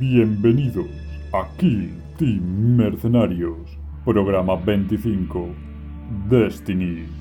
Bienvenidos a Team Mercenarios, programa 25, Destiny.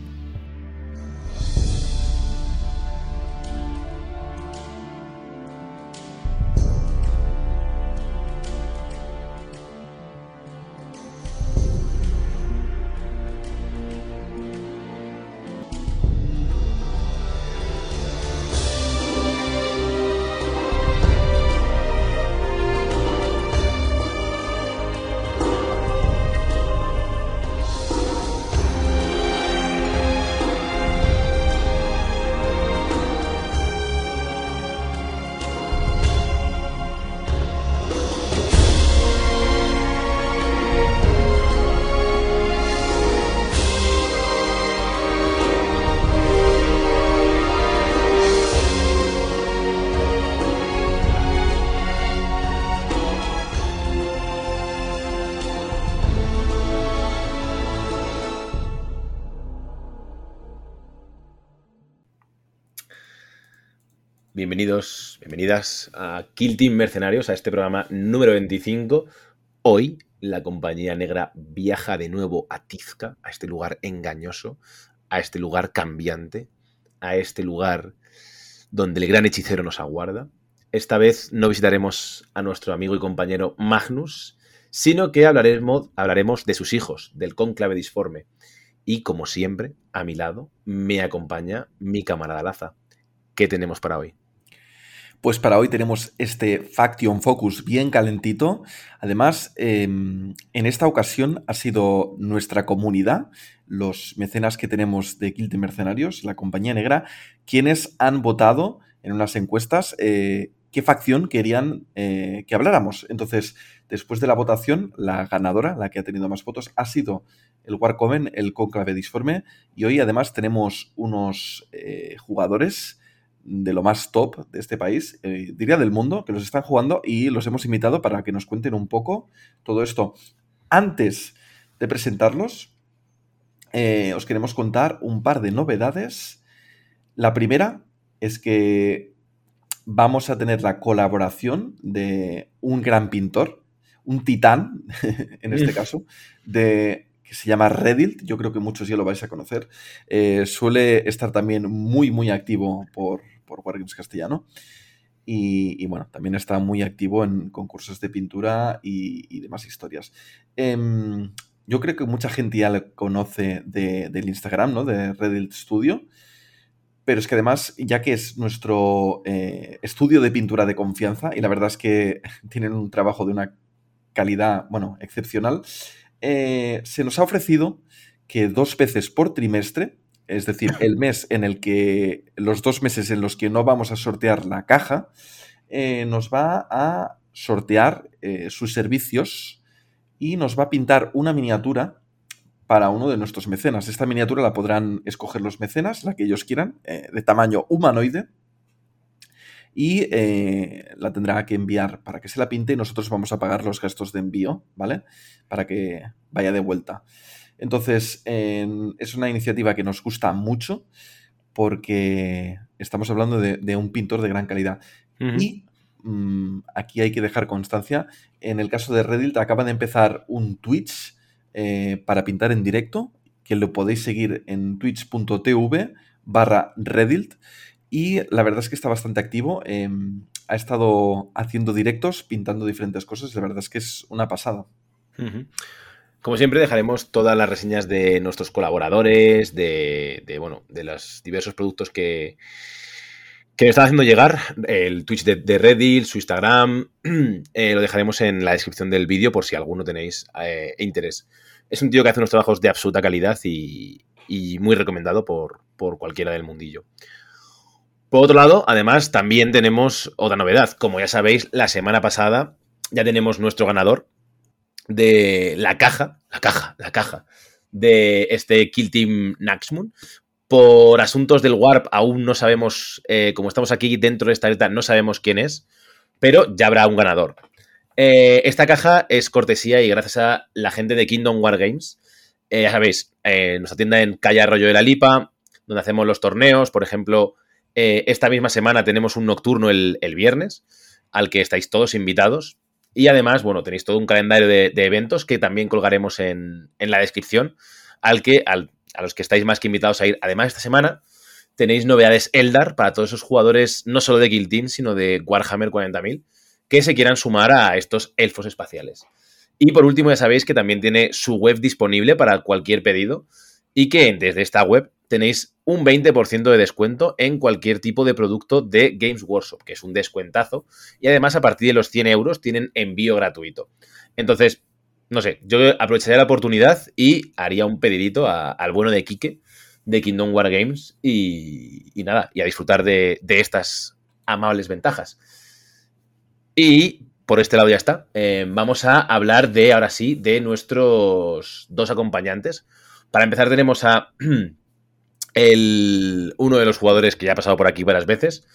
A Kill Team Mercenarios, a este programa número 25. Hoy la compañía negra viaja de nuevo a Tizca, a este lugar engañoso, a este lugar cambiante, a este lugar donde el gran hechicero nos aguarda. Esta vez no visitaremos a nuestro amigo y compañero Magnus, sino que hablaremos, hablaremos de sus hijos, del cónclave disforme. Y como siempre, a mi lado me acompaña mi camarada Laza. ¿Qué tenemos para hoy? Pues para hoy tenemos este Faction Focus bien calentito. Además, em, en esta ocasión ha sido nuestra comunidad, los mecenas que tenemos de Kill Mercenarios, la compañía negra, quienes han votado en unas encuestas eh, qué facción querían eh, que habláramos. Entonces, después de la votación, la ganadora, la que ha tenido más votos, ha sido el Warcoven, el Conclave Disforme. Y hoy además tenemos unos eh, jugadores de lo más top de este país, eh, diría del mundo, que los están jugando y los hemos invitado para que nos cuenten un poco todo esto. Antes de presentarlos, eh, os queremos contar un par de novedades. La primera es que vamos a tener la colaboración de un gran pintor, un titán, en este caso, de, que se llama Reddit, yo creo que muchos ya lo vais a conocer. Eh, suele estar también muy, muy activo por, por Wargames Castellano. Y, bueno, también está muy activo en concursos de pintura y, demás historias. Em, yo creo que mucha gente ya lo conoce del Instagram, ¿no? De Reddit Studio. Pero es que además, ya que es nuestro eh, estudio de pintura de confianza, y la verdad es que tienen un trabajo de una calidad, bueno, excepcional, eh, se nos ha ofrecido que dos veces por trimestre es decir, el mes en el que, los dos meses en los que no vamos a sortear la caja, eh, nos va a sortear eh, sus servicios y nos va a pintar una miniatura para uno de nuestros mecenas. Esta miniatura la podrán escoger los mecenas, la que ellos quieran, eh, de tamaño humanoide, y la tendrá que enviar para que se la pinte y nosotros vamos a pagar los gastos de envío, ¿vale? Para que vaya de vuelta. Entonces, es una iniciativa que nos gusta mucho porque estamos hablando de, un pintor de gran calidad. Y mm, aquí hay que dejar constancia, en el caso de Reddit acaba de empezar un Twitch eh, para pintar en directo, que lo podéis seguir en twitch.tv barra Reddit. Y la verdad es que está bastante activo. Em, ha estado haciendo directos, pintando diferentes cosas. La verdad es que es una pasada. Como siempre, dejaremos todas las reseñas de nuestros colaboradores, de, bueno, de los diversos productos que, que nos están haciendo llegar, el Twitch de, Reddit, su Instagram, eh, lo dejaremos en la descripción del vídeo por si alguno tenéis eh, interés. Es un tío que hace unos trabajos de absoluta calidad y, muy recomendado por, por cualquiera del mundillo. Por otro lado, además, también tenemos otra novedad. Como ya sabéis, la semana pasada ya tenemos nuestro ganador, de la caja, la caja, la caja de este Kill Team Naxmoon. Por asuntos del Warp aún no sabemos, eh, como estamos aquí dentro de esta letra, no sabemos quién es, pero ya habrá un ganador. Eh, esta caja es cortesía y gracias a la gente de Kingdom War Games. Eh, ya sabéis, nos atienda en Calle Arroyo de la Lipa, donde hacemos los torneos. Por ejemplo, esta misma semana tenemos un nocturno el, el viernes, al que estáis todos invitados Y además, bueno, tenéis todo un calendario de, eventos que también colgaremos en, la descripción, al que, a los que estáis más que invitados a ir. Además, esta semana tenéis novedades Eldar para todos esos jugadores, no solo de Guild sino de Warhammer 40.000, que se quieran sumar a estos elfos espaciales. Y por último, ya sabéis que también tiene su web disponible para cualquier pedido y que desde esta web tenéis un 20% de descuento en cualquier tipo de producto de Games Workshop, que es un descuentazo. Y además, a partir de los 100 euros tienen envío gratuito. Entonces, no sé, yo aprovecharía la oportunidad y haría un pedidito al bueno de Kike de Kingdom War Games y, nada, y a disfrutar de, estas amables ventajas. Y por este lado ya está. Eh, vamos a hablar de, ahora sí, de nuestros dos acompañantes. Para empezar tenemos a el, uno de los jugadores que ya ha pasado por aquí varias veces.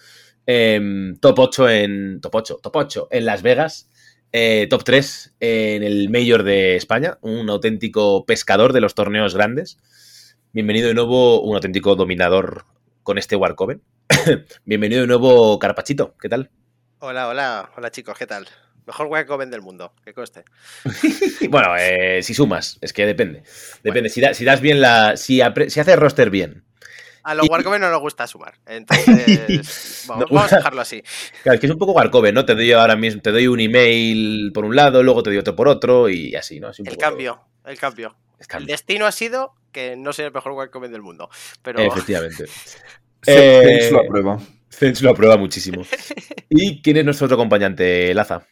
Em, top 8 en. Top 8, top 8 en Las Vegas. Eh, top 3 en el Mayor de España. Un auténtico pescador de los torneos grandes. Bienvenido de nuevo, un auténtico dominador con este Warcoven. Bienvenido de nuevo, Carpachito. ¿Qué tal? Hola, hola, hola chicos, ¿qué tal? Mejor Warcoven del mundo, que coste. bueno, eh, si sumas, es que depende. Depende. Si, das bien la. Si, si haces roster bien a los Warcoven no nos gusta sumar. Entonces, vamos, a dejarlo así. Claro, es que es un poco Warcoven, ¿no? Te doy ahora mismo, te doy un email por un lado, luego te doy otro por otro y así, ¿no? el, cambio, el cambio, el destino ha sido que no sea el mejor Warcoven del mundo. Pero... Efectivamente. eh, lo aprueba. Zench lo aprueba muchísimo. ¿Y quién es nuestro otro acompañante, Laza?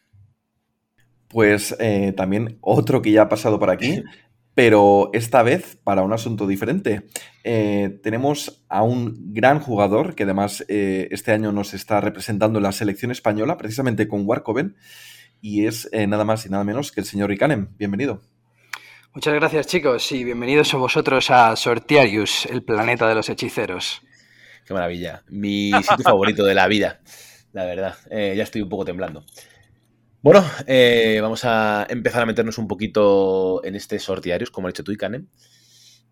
Pues eh, también otro que ya ha pasado por aquí, pero esta vez para un asunto diferente. Eh, tenemos a un gran jugador que además eh, este año nos está representando en la selección española, precisamente con Warcoven, y es eh, nada más y nada menos que el señor Ricanem. Bienvenido. Muchas gracias chicos y bienvenidos a vosotros a Sortiarius, el planeta de los hechiceros. Qué maravilla. Mi sitio favorito de la vida, la verdad. ya estoy un poco temblando. Bueno, eh, vamos a empezar a meternos un poquito en este sortearios, como ha hecho tú y Canem,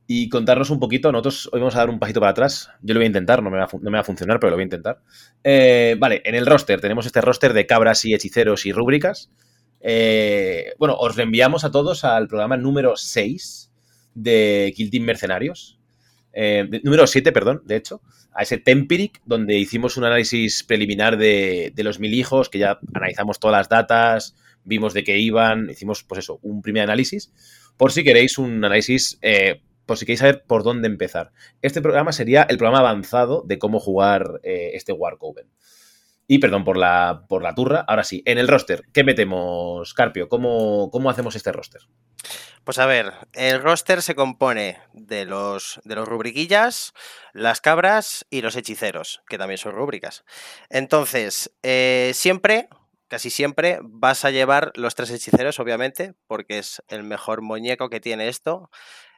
y contarnos un poquito. Nosotros hoy vamos a dar un pasito para atrás. Yo lo voy a intentar, no me va a, funcionar, pero lo voy a intentar. Eh, vale, en el roster tenemos este roster de cabras y hechiceros y rúbricas. Eh, bueno, os reenviamos a todos al programa número 6 de Kill Team Mercenarios. número 7, perdón, de hecho a ese Tempiric, donde hicimos un análisis preliminar de, los mil hijos, que ya analizamos todas las datas, vimos de qué iban, hicimos, pues eso, un primer análisis, por si queréis un análisis, eh, por si queréis saber por dónde empezar. Este programa sería el programa avanzado de cómo jugar eh, este Warcoven. Y perdón por la, por la turra. Ahora sí, en el roster, ¿qué metemos, Carpio? ¿Cómo, cómo hacemos este roster? Pues a ver, el roster se compone de los, de los rubriquillas, las cabras y los hechiceros, que también son rúbricas. Entonces, eh, siempre, casi siempre, vas a llevar los tres hechiceros, obviamente, porque es el mejor muñeco que tiene esto.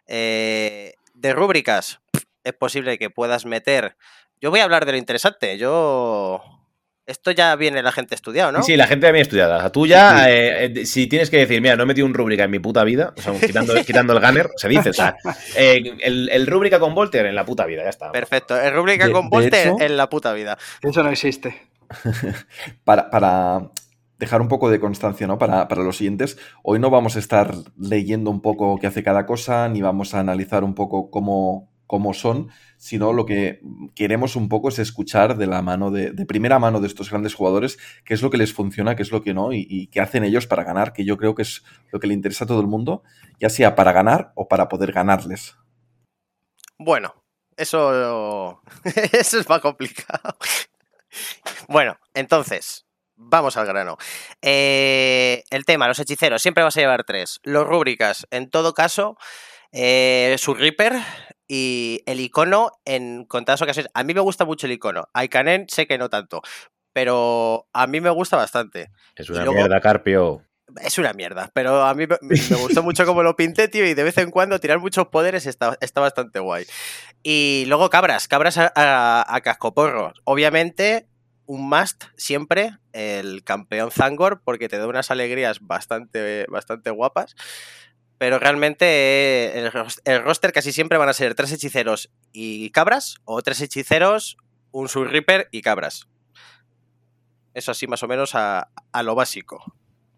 Eh, de rúbricas, es posible que puedas meter. Yo voy a hablar de lo interesante. Yo esto ya viene la gente estudiado, ¿no? Sí, la gente viene estudiada. La tuya, eh, eh, si tienes que decir, mira, no he metido un rúbrica en mi puta vida, o sea, quitando, quitando el gunner, se dice, o sea, eh, el, rúbrica con Volter en la puta vida, ya está. Perfecto, el rúbrica con Volter en la puta vida. Eso no existe. para, para, dejar un poco de constancia, ¿no? Para, para los siguientes, hoy no vamos a estar leyendo un poco qué hace cada cosa, ni vamos a analizar un poco cómo, cómo son, sino lo que queremos un poco es escuchar de la mano de, primera mano de estos grandes jugadores qué es lo que les funciona, qué es lo que no y, qué hacen ellos para ganar, que yo creo que es lo que le interesa a todo el mundo, ya sea para ganar o para poder ganarles. Bueno, eso, eso es más complicado. bueno, entonces, Vamos al grano. Eh, el tema, los hechiceros, siempre vas a llevar tres. Los rúbricas, en todo caso, eh, su Reaper, y el icono, en contadas ocasiones, a mí me gusta mucho el icono. A Ikanen sé que no tanto, pero a mí me gusta bastante. Es una mierda, Carpio. Es una mierda, pero a mí me, gustó mucho como lo pinté, tío, y de vez en cuando tirar muchos poderes está, está bastante guay. Y luego cabras, cabras a, a, cascoporro. Obviamente, un must siempre, el campeón Zangor, porque te da unas alegrías bastante, bastante guapas pero realmente eh, el, roster casi siempre van a ser tres hechiceros y cabras, o tres hechiceros, un Soul y cabras. Eso así más o menos a, lo básico.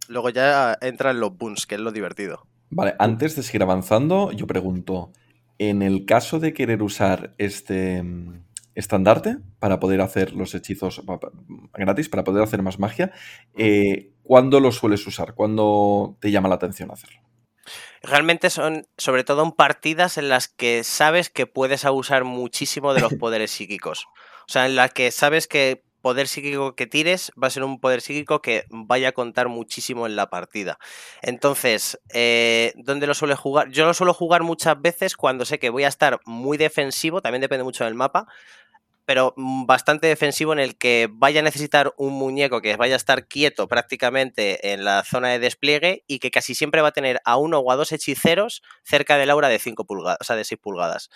Luego ya entran los boons, que es lo divertido. Vale, antes de seguir avanzando, yo pregunto, en el caso de querer usar este mm, estandarte para poder hacer los hechizos gratis, para poder hacer más magia, eh, ¿cuándo lo sueles usar? ¿Cuándo te llama la atención hacerlo? Realmente son sobre todo en partidas en las que sabes que puedes abusar muchísimo de los poderes psíquicos. O sea, en las que sabes que poder psíquico que tires va a ser un poder psíquico que vaya a contar muchísimo en la partida. Entonces, eh, ¿dónde lo suele jugar? Yo lo suelo jugar muchas veces cuando sé que voy a estar muy defensivo, también depende mucho del mapa, pero mm, bastante defensivo en el que vaya a necesitar un muñeco que vaya a estar quieto prácticamente en la zona de despliegue y que casi siempre va a tener a uno o a dos hechiceros cerca del aura de 5 pulgadas, o sea, de 6 pulgadas.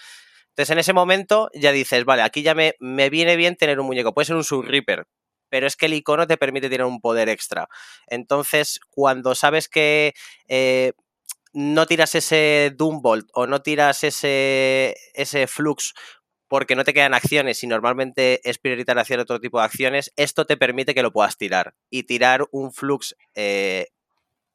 Entonces, en ese momento ya dices, vale, aquí ya me, me viene bien tener un muñeco. Puede ser un Sub Reaper, pero es que el icono te permite tener un poder extra. Entonces, cuando sabes que eh, no tiras ese Doombolt o no tiras ese, ese Flux porque no te quedan acciones y normalmente es prioritario hacer otro tipo de acciones, esto te permite que lo puedas tirar. Y tirar un flux eh,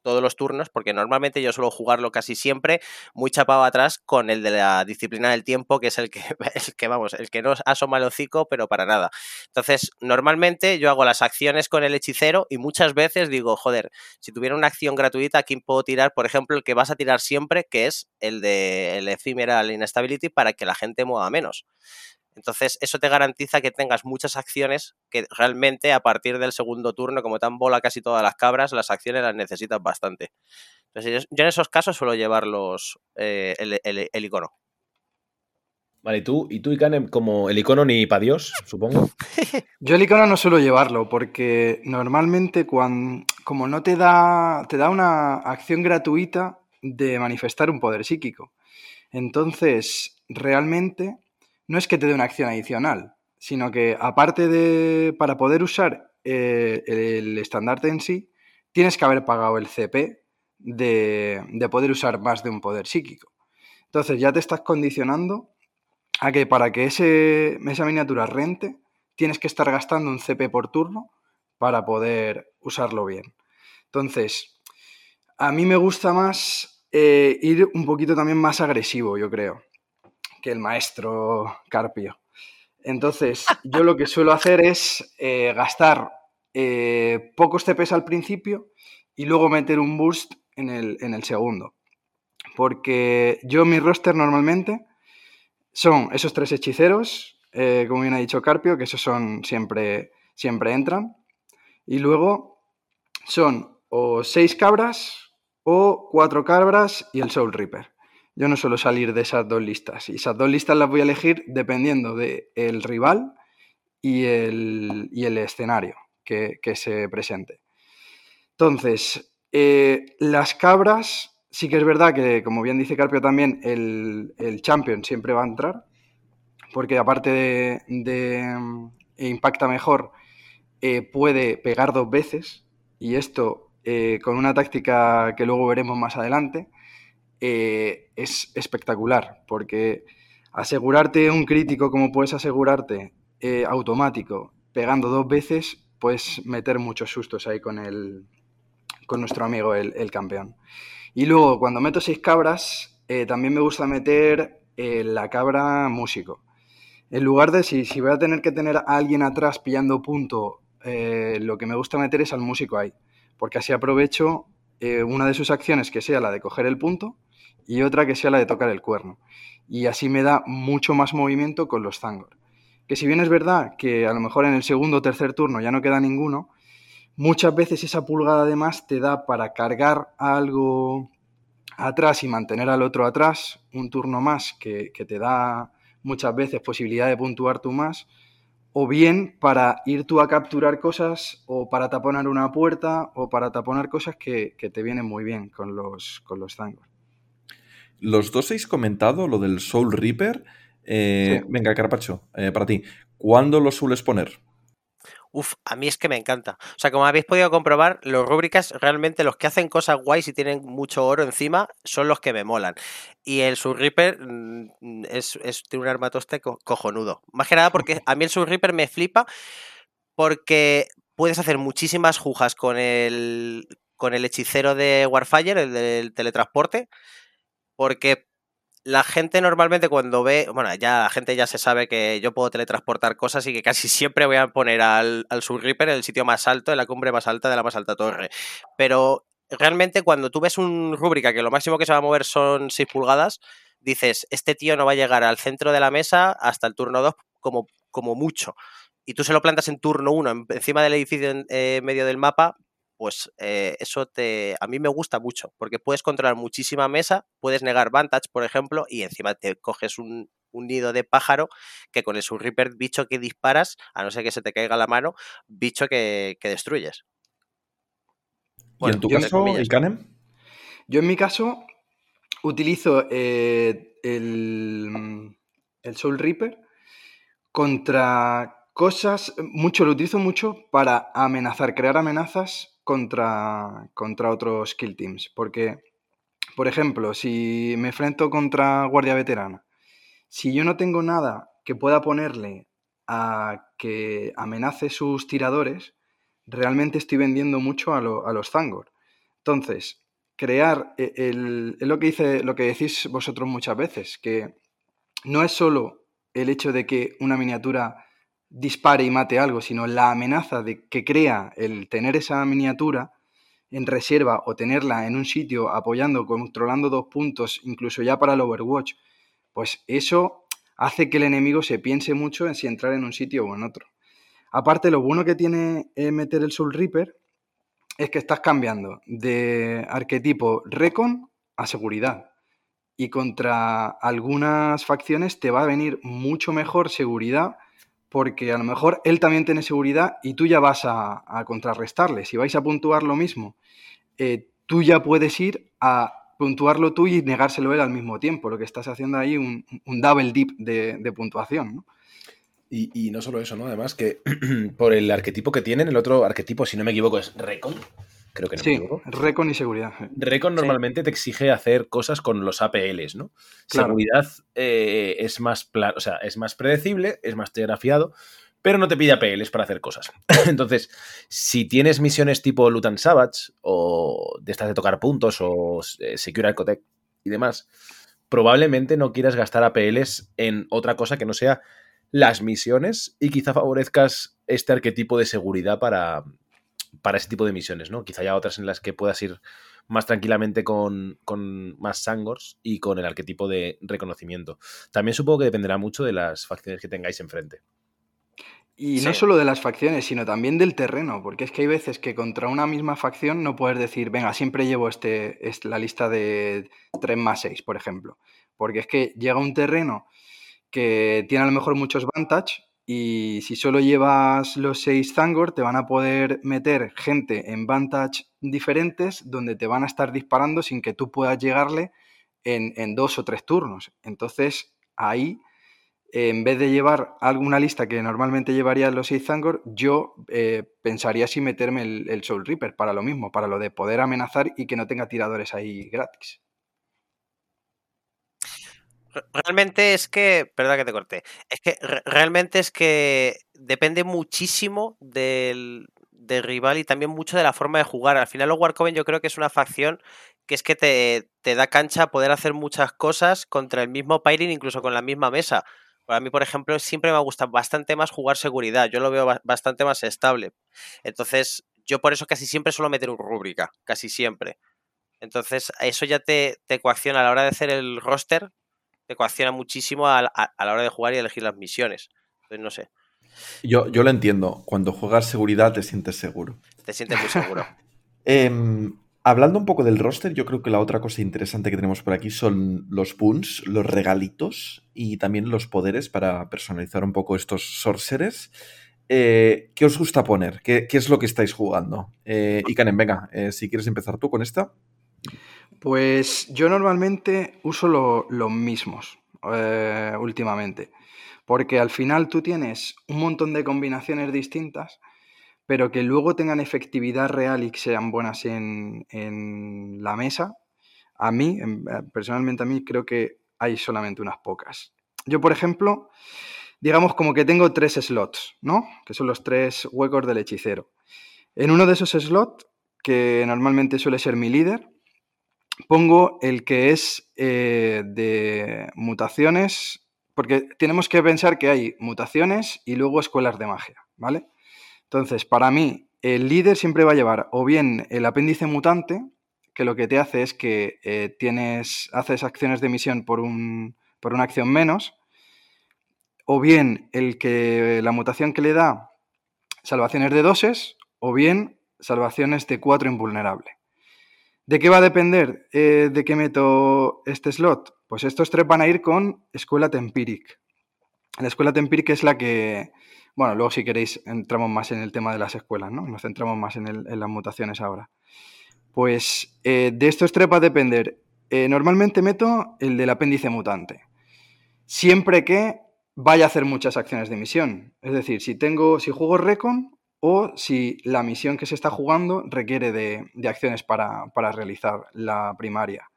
todos los turnos, porque normalmente yo suelo jugarlo casi siempre muy chapado atrás con el de la disciplina del tiempo, que es el que, el que vamos, el que no asoma el hocico, pero para nada. Entonces, normalmente yo hago las acciones con el hechicero y muchas veces digo, joder, si tuviera una acción gratuita, aquí puedo tirar, por ejemplo, el que vas a tirar siempre, que es el de el Ephemeral Instability, para que la gente mueva menos. Entonces, eso te garantiza que tengas muchas acciones que realmente a partir del segundo turno, como te han bola casi todas las cabras, las acciones las necesitas bastante. Entonces, yo en esos casos suelo llevar los, eh, el, icono. Vale, ¿y tú, y tú, Ikanem, como el icono ni para Dios, supongo? yo el icono no suelo llevarlo, porque normalmente cuando, como no te da, te da una acción gratuita de manifestar un poder psíquico. Entonces, realmente no es que te dé una acción adicional, sino que aparte de, para poder usar eh, el estandarte en sí, tienes que haber pagado el CP de, poder usar más de un poder psíquico. Entonces ya te estás condicionando a que para que ese, esa miniatura rente, tienes que estar gastando un CP por turno para poder usarlo bien. Entonces, a mí me gusta más eh, ir un poquito también más agresivo, yo creo que el maestro Carpio. Entonces, yo lo que suelo hacer es eh, gastar eh, pocos TPs al principio y luego meter un boost en el, segundo. Porque yo mi roster normalmente son esos tres hechiceros, eh, como bien ha dicho Carpio, que esos son siempre, siempre entran. Y luego son o seis cabras o cuatro cabras y el Soul Reaper yo no suelo salir de esas dos listas. Y esas dos listas las voy a elegir dependiendo del rival y el, el escenario que, se presente. Entonces, eh, las cabras, sí que es verdad que, como bien dice Carpio también, el, champion siempre va a entrar, porque aparte de, e impacta mejor, eh, puede pegar dos veces, y esto eh, con una táctica que luego veremos más adelante, eh, es espectacular, porque asegurarte un crítico como puedes asegurarte eh, automático pegando dos veces, puedes meter muchos sustos ahí con, el, con nuestro amigo el, campeón. Y luego, cuando meto seis cabras, eh, también me gusta meter la cabra músico. En lugar de si, si voy a tener que tener a alguien atrás pillando punto, lo que me gusta meter es al músico ahí, porque así aprovecho una de sus acciones que sea la de coger el punto y otra que sea la de tocar el cuerno. Y así me da mucho más movimiento con los Zangor. Que si bien es verdad que a lo mejor en el segundo o tercer turno ya no queda ninguno, muchas veces esa pulgada además te da para cargar algo atrás y mantener al otro atrás un turno más que, te da muchas veces posibilidad de puntuar tú más, o bien para ir tú a capturar cosas o para taponar una puerta o para taponar cosas que, te vienen muy bien con los, con los. Los dos habéis comentado lo del Soul Reaper. Eh, venga, Carpacho, eh, para ti. ¿Cuándo lo sueles poner? Uf, a mí es que me encanta. O sea, como habéis podido comprobar, los rúbricas realmente los que hacen cosas guays y tienen mucho oro encima son los que me molan. Y el Soul Reaper mm, es, es un armatoste cojonudo. Más que nada porque a mí el Soul Reaper me flipa porque puedes hacer muchísimas jujas con el, con el hechicero de Warfire, el del teletransporte, porque la gente normalmente cuando ve, bueno, ya la gente ya se sabe que yo puedo teletransportar cosas y que casi siempre voy a poner al, al en el sitio más alto, en la cumbre más alta de la más alta torre. Pero realmente cuando tú ves un rúbrica que lo máximo que se va a mover son 6 pulgadas, dices, este tío no va a llegar al centro de la mesa hasta el turno 2 como, como mucho. Y tú se lo plantas en turno 1 encima del edificio en eh, medio del mapa, pues eh, eso te, a mí me gusta mucho, porque puedes controlar muchísima mesa, puedes negar Vantage, por ejemplo, y encima te coges un, nido de pájaro que con el Reaper, bicho que disparas, a no ser que se te caiga la mano, bicho que, destruyes. ¿Y en tu caso, Canem? Yo en mi caso utilizo eh, el, el Soul Reaper contra cosas, mucho, lo utilizo mucho para amenazar, crear amenazas contra, contra otros kill teams. Porque, por ejemplo, si me enfrento contra Guardia Veterana, si yo no tengo nada que pueda ponerle a que amenace sus tiradores, realmente estoy vendiendo mucho a, los Zangor. Entonces, crear e, el, lo que dice, lo que decís vosotros muchas veces, que no es solo el hecho de que una miniatura dispare y mate algo, sino la amenaza de que crea el tener esa miniatura en reserva o tenerla en un sitio apoyando, controlando dos puntos, incluso ya para el Overwatch, pues eso hace que el enemigo se piense mucho en si entrar en un sitio o en otro. Aparte, lo bueno que tiene eh, meter el Soul Reaper es que estás cambiando de arquetipo Recon a seguridad. Y contra algunas facciones te va a venir mucho mejor seguridad porque a lo mejor él también tiene seguridad y tú ya vas a, contrarrestarle. Si vais a puntuar lo mismo, eh, tú ya puedes ir a puntuarlo tú y negárselo él al mismo tiempo. Lo que estás haciendo ahí un, un double dip de, puntuación. Y, y, no solo eso, ¿no? Además que por el arquetipo que tienen, el otro arquetipo, si no me equivoco, es Recon. Creo que no sí, Recon y seguridad. Recon normalmente te exige hacer cosas con los APLs, ¿no? Seguridad eh, es, más o sea, es más predecible, es más telegrafiado, pero no te pide APLs para hacer cosas. Entonces, si tienes misiones tipo Loot and Savage, o de estas de tocar puntos, o eh, Secure Architect y demás, probablemente no quieras gastar APLs en otra cosa que no sea las misiones y quizá favorezcas este arquetipo de seguridad para, para ese tipo de misiones, ¿no? Quizá haya otras en las que puedas ir más tranquilamente con, más Sangors y con el arquetipo de reconocimiento. También supongo que dependerá mucho de las facciones que tengáis enfrente. Y no solo de las facciones, sino también del terreno, porque es que hay veces que contra una misma facción no puedes decir, venga, siempre llevo este, la lista de 3 más 6, por ejemplo. Porque es que llega un terreno que tiene a lo mejor muchos vantage y si solo llevas los seis Zangor, te van a poder meter gente en vantage diferentes donde te van a estar disparando sin que tú puedas llegarle en, dos o tres turnos. Entonces, ahí, en vez de llevar alguna lista que normalmente llevaría los seis Zangor, yo eh, pensaría si meterme el, el Soul Reaper para lo mismo, para lo de poder amenazar y que no tenga tiradores ahí gratis. Realmente es que, perdón que te corté, es que realmente es que depende muchísimo del, rival y también mucho de la forma de jugar. Al final los Warcoven yo creo que es una facción que es que te, te da cancha poder hacer muchas cosas contra el mismo Pyrin, incluso con la misma mesa. Para mí, por ejemplo, siempre me gusta bastante más jugar seguridad. Yo lo veo bastante más estable. Entonces, yo por eso casi siempre suelo meter un rúbrica, casi siempre. Entonces, eso ya te, te coacciona a la hora de hacer el roster te coacciona muchísimo a, la hora de jugar y elegir las misiones. Entonces, no sé. Yo, yo lo entiendo. Cuando juegas seguridad te sientes seguro. Te sientes muy seguro. Em, hablando un poco del roster, yo creo que la otra cosa interesante que tenemos por aquí son los puns, los regalitos y también los poderes para personalizar un poco estos sorceres. Eh, ¿Qué os gusta poner? ¿Qué, es lo que estáis jugando? Eh, Ikanen, venga, eh, si quieres empezar tú con esta. Pues yo normalmente uso los mismos eh, últimamente, porque al final tú tienes un montón de combinaciones distintas, pero que luego tengan efectividad real y que sean buenas en, la mesa. A mí, eh, personalmente a mí, creo que hay solamente unas pocas. Yo, por ejemplo, digamos como que tengo tres slots, ¿no? Que son los tres huecos del hechicero. En uno de esos slots que normalmente suele ser mi líder. Pongo el que es eh, de mutaciones, porque tenemos que pensar que hay mutaciones y luego escuelas de magia, ¿vale? Entonces, para mí, el líder siempre va a llevar o bien el apéndice mutante, que lo que te hace es que eh, tienes, haces acciones de misión por, un, por una acción menos, o bien el que la mutación que le da salvaciones de doses, o bien salvaciones de 4 invulnerable. ¿De qué va a depender eh, de qué meto este slot? Pues estos tres van a ir con Escuela Tempiric. La Escuela Tempiric es la que, bueno, luego si queréis entramos más en el tema de las escuelas, ¿no? Nos centramos más en, las mutaciones ahora. Pues eh, de estos tres va a depender. Eh, normalmente meto el del apéndice mutante. Siempre que vaya a hacer muchas acciones de misión. Es decir, si tengo, si juego Recon o si la misión que se está jugando requiere de, acciones para, realizar la primaria.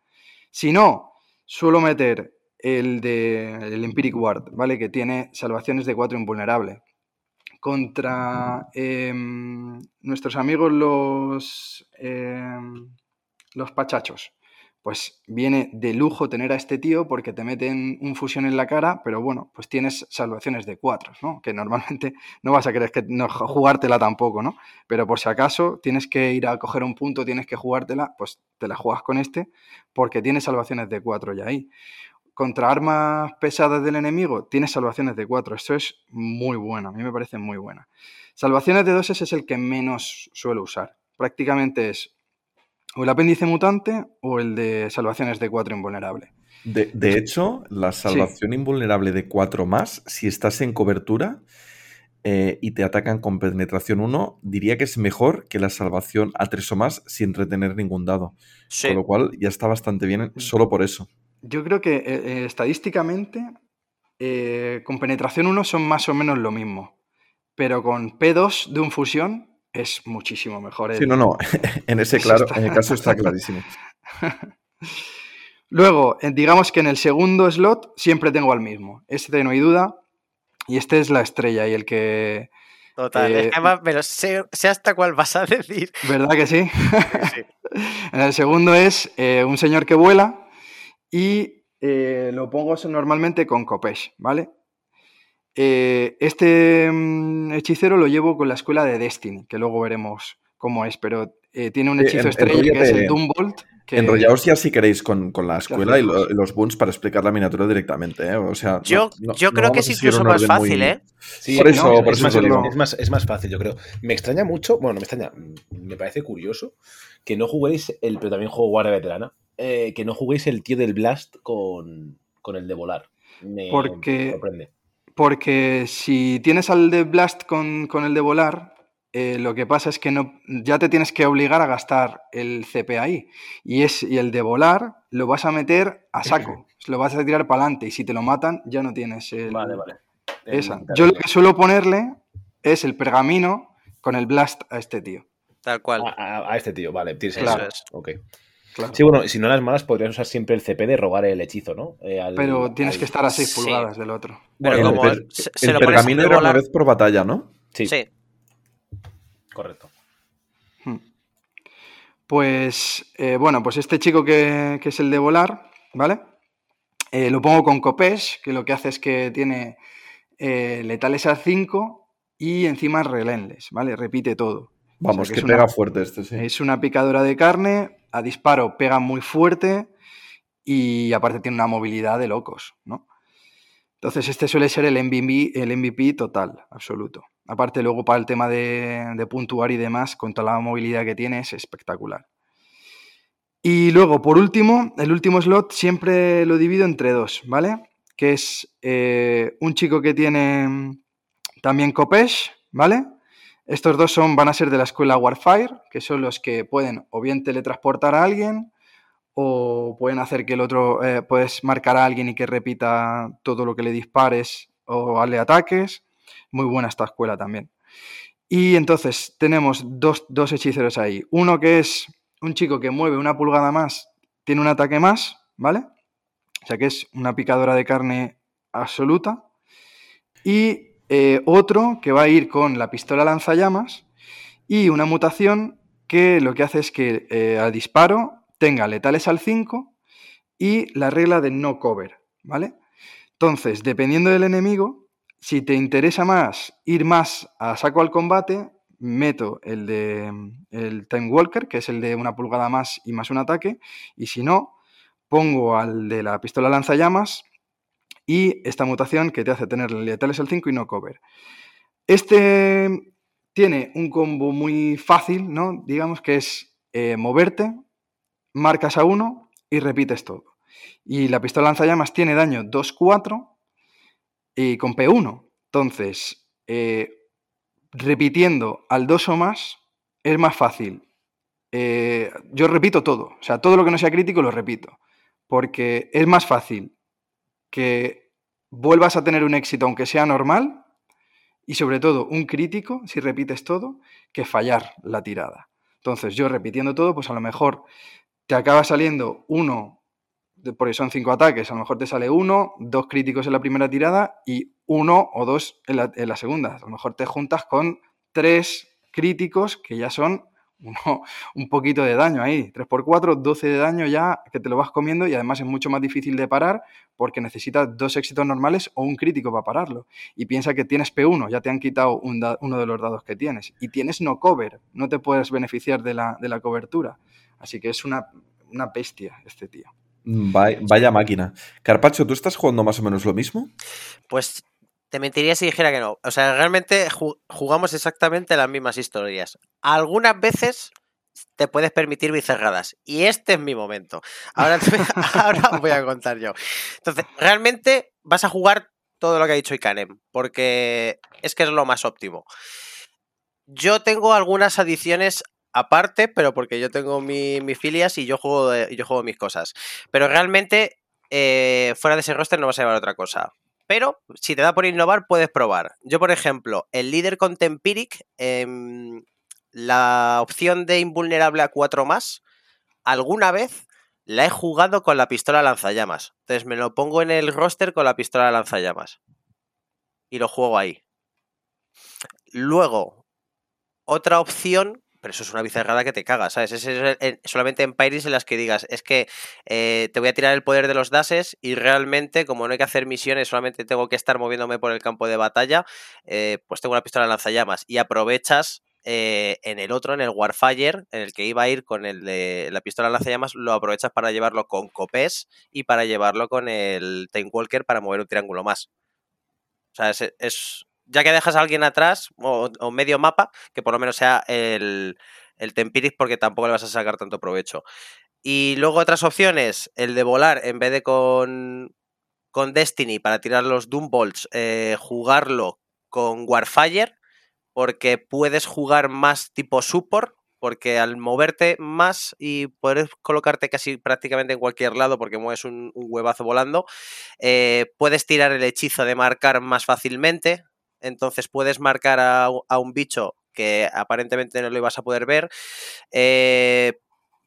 Si no, suelo meter el de el Empiric Ward, ¿vale? Que tiene salvaciones de 4 invulnerable contra em, nuestros amigos los, em, los pachachos. Pues viene de lujo tener a este tío porque te meten un fusión en la cara, pero bueno, pues tienes salvaciones de cuatro, ¿no? Que normalmente no vas a querer que no, jugártela tampoco, ¿no? Pero por si acaso tienes que ir a coger un punto, tienes que jugártela, pues te la juegas con este porque tienes salvaciones de cuatro ya ahí contra armas pesadas del enemigo, tienes salvaciones de 4. Esto es muy bueno, a mí me parece muy buena. Salvaciones de 2 es el que menos suelo usar. Prácticamente es o el apéndice mutante o el de salvaciones de 4 invulnerable. De, hecho, la salvación invulnerable de 4 más, si estás en cobertura eh, y te atacan con penetración 1, diría que es mejor que la salvación a 3 o más sin retener ningún dado. Con lo cual ya está bastante bien solo por eso. Yo creo que eh, eh, estadísticamente eh, con penetración 1 son más o menos lo mismo, pero con P2 de un fusión es muchísimo mejor. Sí, no, no, en ese claro, en el caso está clarísimo. Luego, digamos que en el segundo slot siempre tengo al mismo. Este no hay duda. Y este es la estrella y el que. Total, es que pero sé, hasta cuál vas a decir. ¿Verdad que sí? sí. en el segundo es un señor que vuela y eh, lo pongo normalmente con Copesh, ¿vale? Eh, este mm, hechicero lo llevo con la escuela de Destiny, que luego veremos cómo es, pero eh, tiene un hechizo estrella que es el Doombolt. Que... Enrollaos ya si queréis con, la escuela y, los boons para explicar la miniatura directamente, O sea, yo, yo creo que es incluso más fácil, ¿eh? Sí, por eso, es, más, es, más, es, más, fácil, yo creo. Me extraña mucho, bueno, no me extraña, me parece curioso que no juguéis el, pero también juego Guardia Veterana, eh, que no juguéis el tío del Blast con, el de volar. Me porque, sorprende. Porque si tienes al de Blast con, el de volar, eh, lo que pasa es que no, ya te tienes que obligar a gastar el CP ahí. Y, es, y el de volar lo vas a meter a saco. lo vas a tirar para adelante. Y si te lo matan, ya no tienes el. Vale, vale. Esa. Yo lo que suelo ponerle es el pergamino con el blast a este tío. Tal cual. A, este tío, vale. Claro. Ok. Sí, bueno, si no las malas podrías usar siempre el CP de robar el hechizo, ¿no? Eh, pero tienes que estar a 6 pulgadas del otro. Pero como el, se, pergamino era una vez por batalla, ¿no? Sí. sí. Correcto. Hmm. Pues, eh, bueno, pues este chico que, es el de volar, ¿vale? Eh, lo pongo con Copesh, que lo que hace es que tiene letales a 5 y encima relenles, ¿vale? Repite todo. Vamos, que, pega fuerte este, sí. Es una picadora de carne, a disparo pega muy fuerte y aparte tiene una movilidad de locos, ¿no? Entonces este suele ser el MVP, el MVP total, absoluto. Aparte luego para el tema de, puntuar y demás, con toda la movilidad que tiene, es espectacular. Y luego, por último, el último slot siempre lo divido entre dos, ¿vale? Que es eh, un chico que tiene también Copesh, ¿vale? Estos dos son, van a ser de la escuela Warfire, que son los que pueden o bien teletransportar a alguien o pueden hacer que el otro, eh, puedes marcar a alguien y que repita todo lo que le dispares o darle ataques. Muy buena esta escuela también. Y entonces tenemos dos, dos hechiceros ahí. Uno que es un chico que mueve una pulgada más, tiene un ataque más, ¿vale? O sea que es una picadora de carne absoluta. Y eh, otro que va a ir con la pistola lanzallamas y una mutación que lo que hace es que eh, al disparo tenga letales al 5 y la regla de no cover, ¿vale? Entonces, dependiendo del enemigo, si te interesa más ir más a saco al combate, meto el de el Time Walker, que es el de una pulgada más y más un ataque, y si no, pongo al de la pistola lanzallamas y esta mutación que te hace tener letales al 5 y no cover. Este tiene un combo muy fácil, ¿no? Digamos que es eh, moverte, marcas a uno y repites todo. Y la pistola lanzallamas tiene daño 2-4 y con P1. Entonces, eh, repitiendo al 2 o más es más fácil. Eh, yo repito todo, o sea, todo lo que no sea crítico lo repito, porque es más fácil que vuelvas a tener un éxito aunque sea normal y sobre todo un crítico, si repites todo, que fallar la tirada. Entonces yo repitiendo todo, pues a lo mejor te acaba saliendo uno, porque son cinco ataques, a lo mejor te sale uno, dos críticos en la primera tirada y uno o dos en la, en la segunda. A lo mejor te juntas con tres críticos que ya son uno, un poquito de daño ahí. 3x4, 12 de daño ya que te lo vas comiendo y además es mucho más difícil de parar porque necesitas dos éxitos normales o un crítico para pararlo. Y piensa que tienes P1, ya te han quitado uno de los dados que tienes. Y tienes no cover, no te puedes beneficiar de la, de la cobertura. Así que es una, una bestia este tío. Mm, vaya, vaya máquina. Carpacho, ¿tú estás jugando más o menos lo mismo? Pues te mentiría si dijera que no. O sea, realmente jugamos exactamente las mismas historias. Algunas veces te puedes permitir bicerradas. Y este es mi momento. Ahora, ahora voy a contar yo. Entonces, realmente vas a jugar todo lo que ha dicho Ikanem, porque es que es lo más óptimo. Yo tengo algunas adiciones aparte, pero porque yo tengo mi, filias y yo juego, yo juego mis cosas. Pero realmente, eh, fuera de ese roster no vas a llevar otra cosa. Pero si te da por innovar, puedes probar. Yo, por ejemplo, el líder con Tempiric, em, la opción de invulnerable a 4 más, alguna vez la he jugado con la pistola lanzallamas. Entonces me lo pongo en el roster con la pistola lanzallamas. Y lo juego ahí. Luego, otra opción pero eso es una bizarrada que te cagas, ¿sabes? Es, solamente en Pyris en las que digas, es que eh, te voy a tirar el poder de los dases y realmente, como no hay que hacer misiones, solamente tengo que estar moviéndome por el campo de batalla, eh, pues tengo una pistola lanzallamas y aprovechas eh, en el otro, en el Warfire, en el que iba a ir con el de la pistola lanzallamas, lo aprovechas para llevarlo con Copés y para llevarlo con el Time Walker para mover un triángulo más. O sea, es, ya que dejas a alguien atrás o, medio mapa, que por lo menos sea el, el Tempiris porque tampoco le vas a sacar tanto provecho. Y luego otras opciones, el de volar en vez de con, con Destiny para tirar los Doom Bolts, eh, jugarlo con Warfire, porque puedes jugar más tipo support, porque al moverte más y poder colocarte casi prácticamente en cualquier lado, porque mueves un, huevazo volando, eh, puedes tirar el hechizo de marcar más fácilmente, entonces puedes marcar a, un bicho que aparentemente no lo ibas a poder ver. Eh,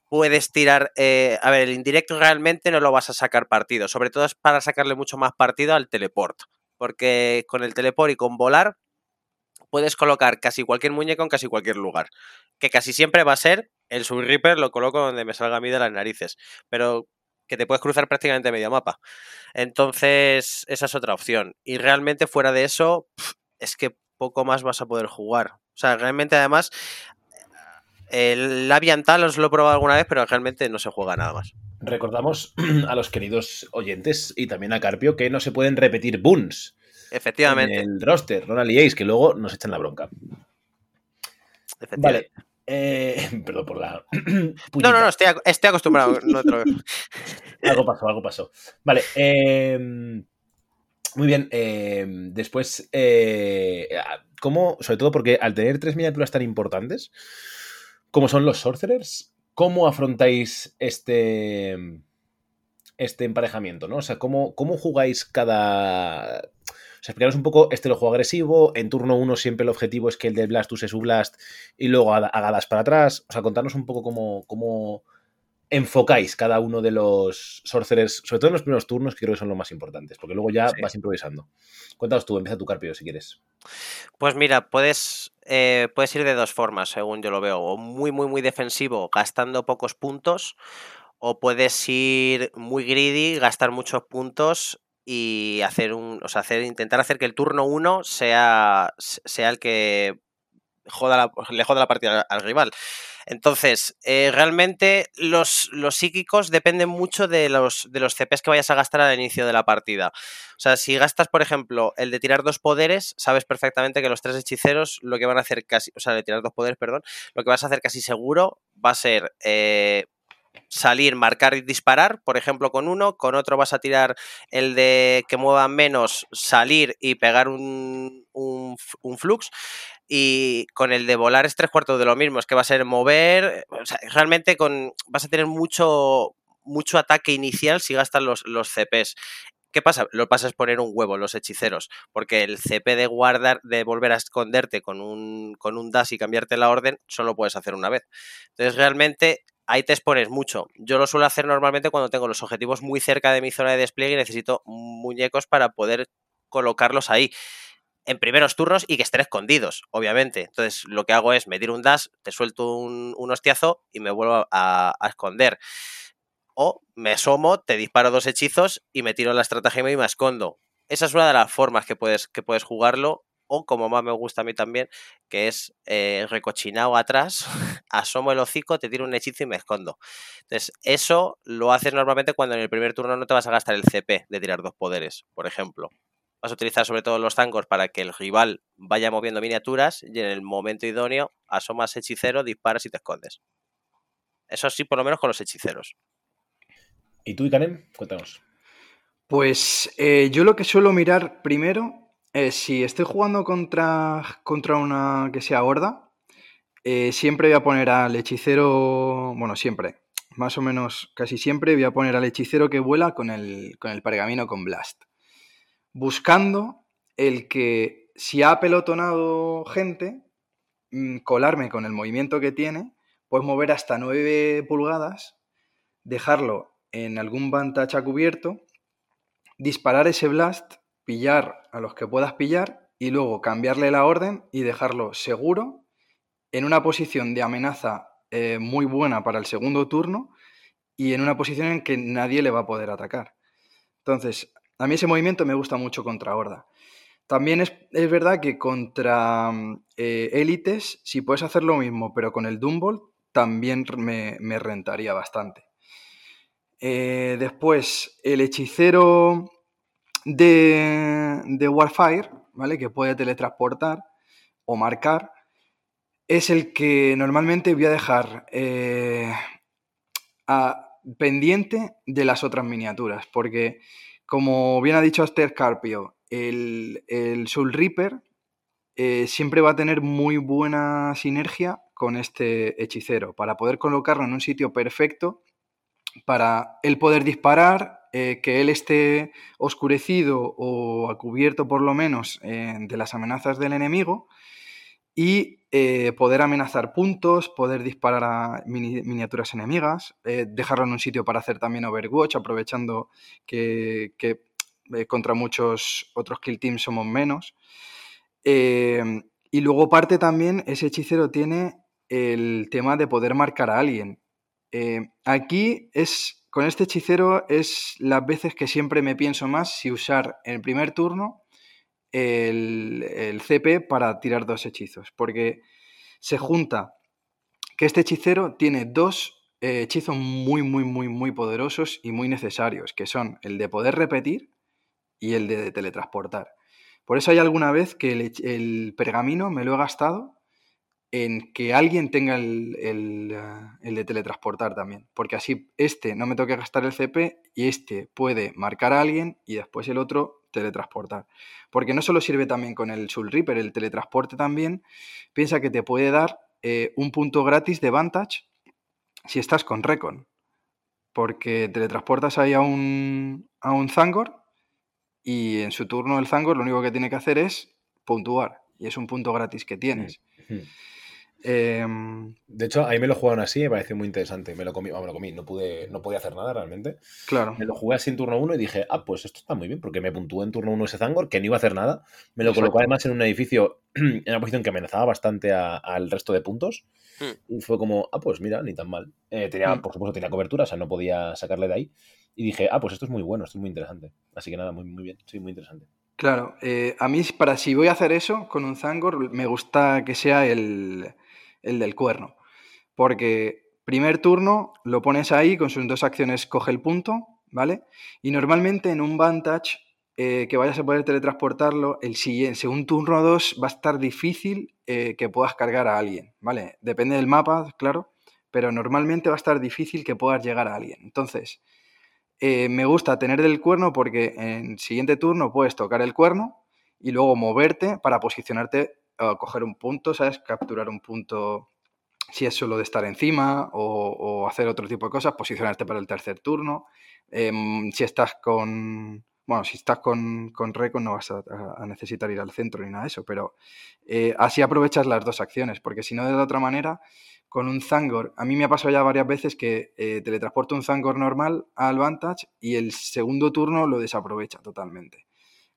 puedes tirar. Eh, a ver, el indirecto realmente no lo vas a sacar partido. Sobre todo es para sacarle mucho más partido al teleport. Porque con el teleport y con volar puedes colocar casi cualquier muñeco en casi cualquier lugar. Que casi siempre va a ser el Sub Reaper, lo coloco donde me salga a mí de las narices. Pero que te puedes cruzar prácticamente medio mapa. Entonces, esa es otra opción. Y realmente fuera de eso, es que poco más vas a poder jugar. O sea, realmente además, el Aviantal os lo he probado alguna vez, pero realmente no se juega nada más. Recordamos a los queridos oyentes y también a Carpio que no se pueden repetir boons. Efectivamente. En el roster, no la liéis, que luego nos echan la bronca. Vale. Eh, perdón por la. no, no, no, estoy, acostumbrado. algo pasó, algo pasó. Vale. Eh, muy bien, eh, después, eh, ¿cómo, sobre todo porque al tener tres miniaturas tan importantes, como son los Sorcerers, ¿cómo afrontáis este, este emparejamiento? ¿no? O sea, ¿cómo, ¿cómo jugáis cada... O sea, explicaros un poco, este lo juego agresivo, en turno uno siempre el objetivo es que el de Blast use su Blast y luego haga das para atrás. O sea, contarnos un poco cómo, cómo, enfocáis cada uno de los sorcerers, sobre todo en los primeros turnos, que creo que son los más importantes, porque luego ya vas improvisando. Cuéntanos tú, empieza tu Carpio si quieres. Pues mira, puedes, eh, puedes ir de dos formas, según yo lo veo. O muy, muy, muy defensivo, gastando pocos puntos, o puedes ir muy greedy, gastar muchos puntos y hacer un. O sea, hacer, intentar hacer que el turno 1 sea, sea el que joda le joda la partida al rival. Entonces, eh, realmente los, los, psíquicos dependen mucho de los, de los CPs que vayas a gastar al inicio de la partida. O sea, si gastas, por ejemplo, el de tirar dos poderes, sabes perfectamente que los tres hechiceros lo que van a hacer casi, o sea, de tirar dos poderes, perdón, lo que vas a hacer casi seguro va a ser eh, salir, marcar y disparar, por ejemplo, con uno, con otro vas a tirar el de que mueva menos, salir y pegar un, un, flux. Y con el de volar es tres cuartos de lo mismo, es que va a ser mover, o sea, realmente con, vas a tener mucho, mucho ataque inicial si gastas los, los CPs. ¿Qué pasa? Lo pasa es poner un huevo los hechiceros, porque el CP de guardar, de volver a esconderte con un, con un y cambiarte la orden, solo puedes hacer una vez. Entonces, realmente ahí te expones mucho. Yo lo suelo hacer normalmente cuando tengo los objetivos muy cerca de mi zona de despliegue y necesito muñecos para poder colocarlos ahí en primeros turnos y que estén escondidos, obviamente. Entonces, lo que hago es medir un dash, te suelto un, hostiazo y me vuelvo a, esconder. O me asomo, te disparo dos hechizos y me tiro la estrategia y me escondo. Esa es una de las formas que puedes, que puedes jugarlo. O como más me gusta a mí también, que es eh, recochinado atrás, asomo el hocico, te tiro un hechizo y me escondo. Entonces, eso lo haces normalmente cuando en el primer turno no te vas a gastar el CP de tirar dos poderes, por ejemplo vas a utilizar sobre todo los tangos para que el rival vaya moviendo miniaturas y en el momento idóneo asomas hechicero, disparas y te escondes. Eso sí, por lo menos con los hechiceros. ¿Y tú, Ikanem? Cuéntanos. Pues eh, yo lo que suelo mirar primero es si estoy jugando contra, contra una que sea horda, eh, siempre voy a poner al hechicero, bueno, siempre, más o menos casi siempre voy a poner al hechicero que vuela con el, con el pergamino con Blast buscando el que si ha pelotonado gente, mm, colarme con el movimiento que tiene, puedes mover hasta 9 pulgadas, dejarlo en algún vantage cubierto, disparar ese blast, pillar a los que puedas pillar y luego cambiarle la orden y dejarlo seguro en una posición de amenaza eh, muy buena para el segundo turno y en una posición en que nadie le va a poder atacar. Entonces, a mí ese movimiento me gusta mucho contra Horda. También es, verdad que contra mm, eh, élites, si puedes hacer lo mismo, pero con el Dumbolt, también me, rentaría bastante. Eh, después, el hechicero de, de, Warfire, ¿vale? Que puede teletransportar o marcar, es el que normalmente voy a dejar eh, pendiente de las otras miniaturas, porque como bien ha dicho Aster Carpio, el, Soul Reaper eh, siempre va a tener muy buena sinergia con este hechicero para poder colocarlo en un sitio perfecto para él poder disparar, eh, que él esté oscurecido o a cubierto por lo menos eh, de las amenazas del enemigo y poder amenazar puntos, poder disparar a miniaturas enemigas, dejarlo en un sitio para hacer también Overwatch, aprovechando que, eh, contra muchos otros kill teams somos menos. Y luego parte también, ese hechicero tiene el tema de poder marcar a alguien. Aquí es, con este hechicero es las veces que siempre me pienso más si usar en el primer turno el, CP para tirar dos hechizos, porque se junta que este hechicero tiene dos eh, hechizos muy, muy, muy, muy poderosos y muy necesarios, que son el de poder repetir y el de teletransportar. Por eso hay alguna vez que el, pergamino me lo he gastado en que alguien tenga el, el, de teletransportar también, porque así este no me toque gastar el CP y este puede marcar a alguien y después el otro teletransportar. Porque no solo sirve también con el Soul Reaper, el teletransporte también, piensa que te puede dar eh, un punto gratis de Vantage si estás con Recon. Porque teletransportas ahí a un, a un Zangor y en su turno el Zangor lo único que tiene que hacer es puntuar y es un punto gratis que tienes. Em, De hecho, ahí me lo jugaron así, me pareció muy interesante. Me lo comí, bueno, me lo comí, no pude, no podía hacer nada realmente. claro. Me lo jugué así en turno 1 y dije, ah, pues esto está muy bien, porque me puntuó en turno 1 ese Zangor, que no iba a hacer nada. Me lo colocó además en un edificio, en una posición que amenazaba bastante al resto de puntos. Hmm. Y fue como, ah, pues mira, ni tan mal. Eh, tenía, Hmm. por supuesto, tenía cobertura, o sea, no podía sacarle de ahí. Y dije, ah, pues esto es muy bueno, esto es muy interesante. Así que nada, muy, muy bien, sí, muy interesante. Claro, eh, a mí para si voy a hacer eso con un Zangor, me gusta que sea el, el del cuerno. Porque primer turno lo pones ahí, con sus dos acciones coge el punto, ¿vale? Y normalmente en un Vantage eh, que vayas a poder teletransportarlo, el siguiente, según turno 2 va a estar difícil eh, que puedas cargar a alguien, ¿vale? Depende del mapa, claro, pero normalmente va a estar difícil que puedas llegar a alguien. Entonces, eh, me gusta tener del cuerno porque en siguiente turno puedes tocar el cuerno y luego moverte para posicionarte coger un punto, ¿sabes? Capturar un punto si es solo de estar encima o, hacer otro tipo de cosas, posicionarte para el tercer turno. Em, si estás con... Bueno, si estás con, con Recon no vas a, a necesitar ir al centro ni nada de eso, pero eh, así aprovechas las dos acciones, porque si no de la otra manera, con un Zangor, a mí me ha pasado ya varias veces que eh, teletransporto un Zangor normal al Vantage y el segundo turno lo desaprovecha totalmente.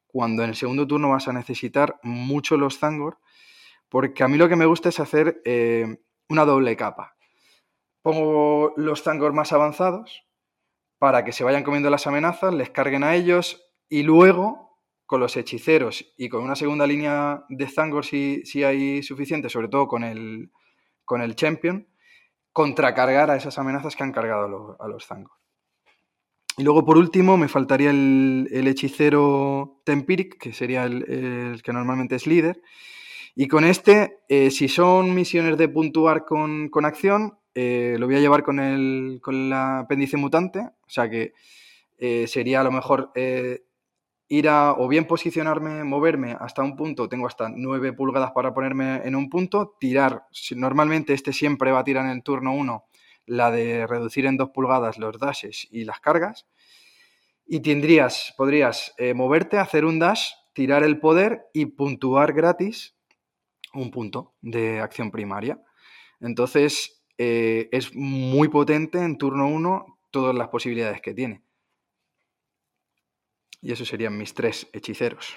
Cuando en el segundo turno vas a necesitar mucho los Zangor, porque a mí lo que me gusta es hacer eh, una doble capa. Pongo los Zangor más avanzados para que se vayan comiendo las amenazas, les carguen a ellos y luego con los hechiceros y con una segunda línea de Zangor si, si hay suficiente, sobre todo con el, con el Champion, contracargar a esas amenazas que han cargado a los, a los Zangor. Y luego, por último, me faltaría el, el hechicero Tempiric, que sería el, el, que normalmente es líder. Y con este, eh, si son misiones de puntuar con, con acción, eh, lo voy a llevar con el, con el apéndice mutante. O sea que eh, sería a lo mejor ir a o bien posicionarme, moverme hasta un punto, tengo hasta 9 pulgadas para ponerme en un punto, tirar, normalmente este siempre va a tirar en el turno 1 la de reducir en 2 pulgadas los dashes y las cargas, y tendrías, podrías moverte, hacer un dash, tirar el poder y puntuar gratis un punto de acción primaria. Entonces, eh, es muy potente en turno 1 todas las posibilidades que tiene. Y esos serían mis tres hechiceros.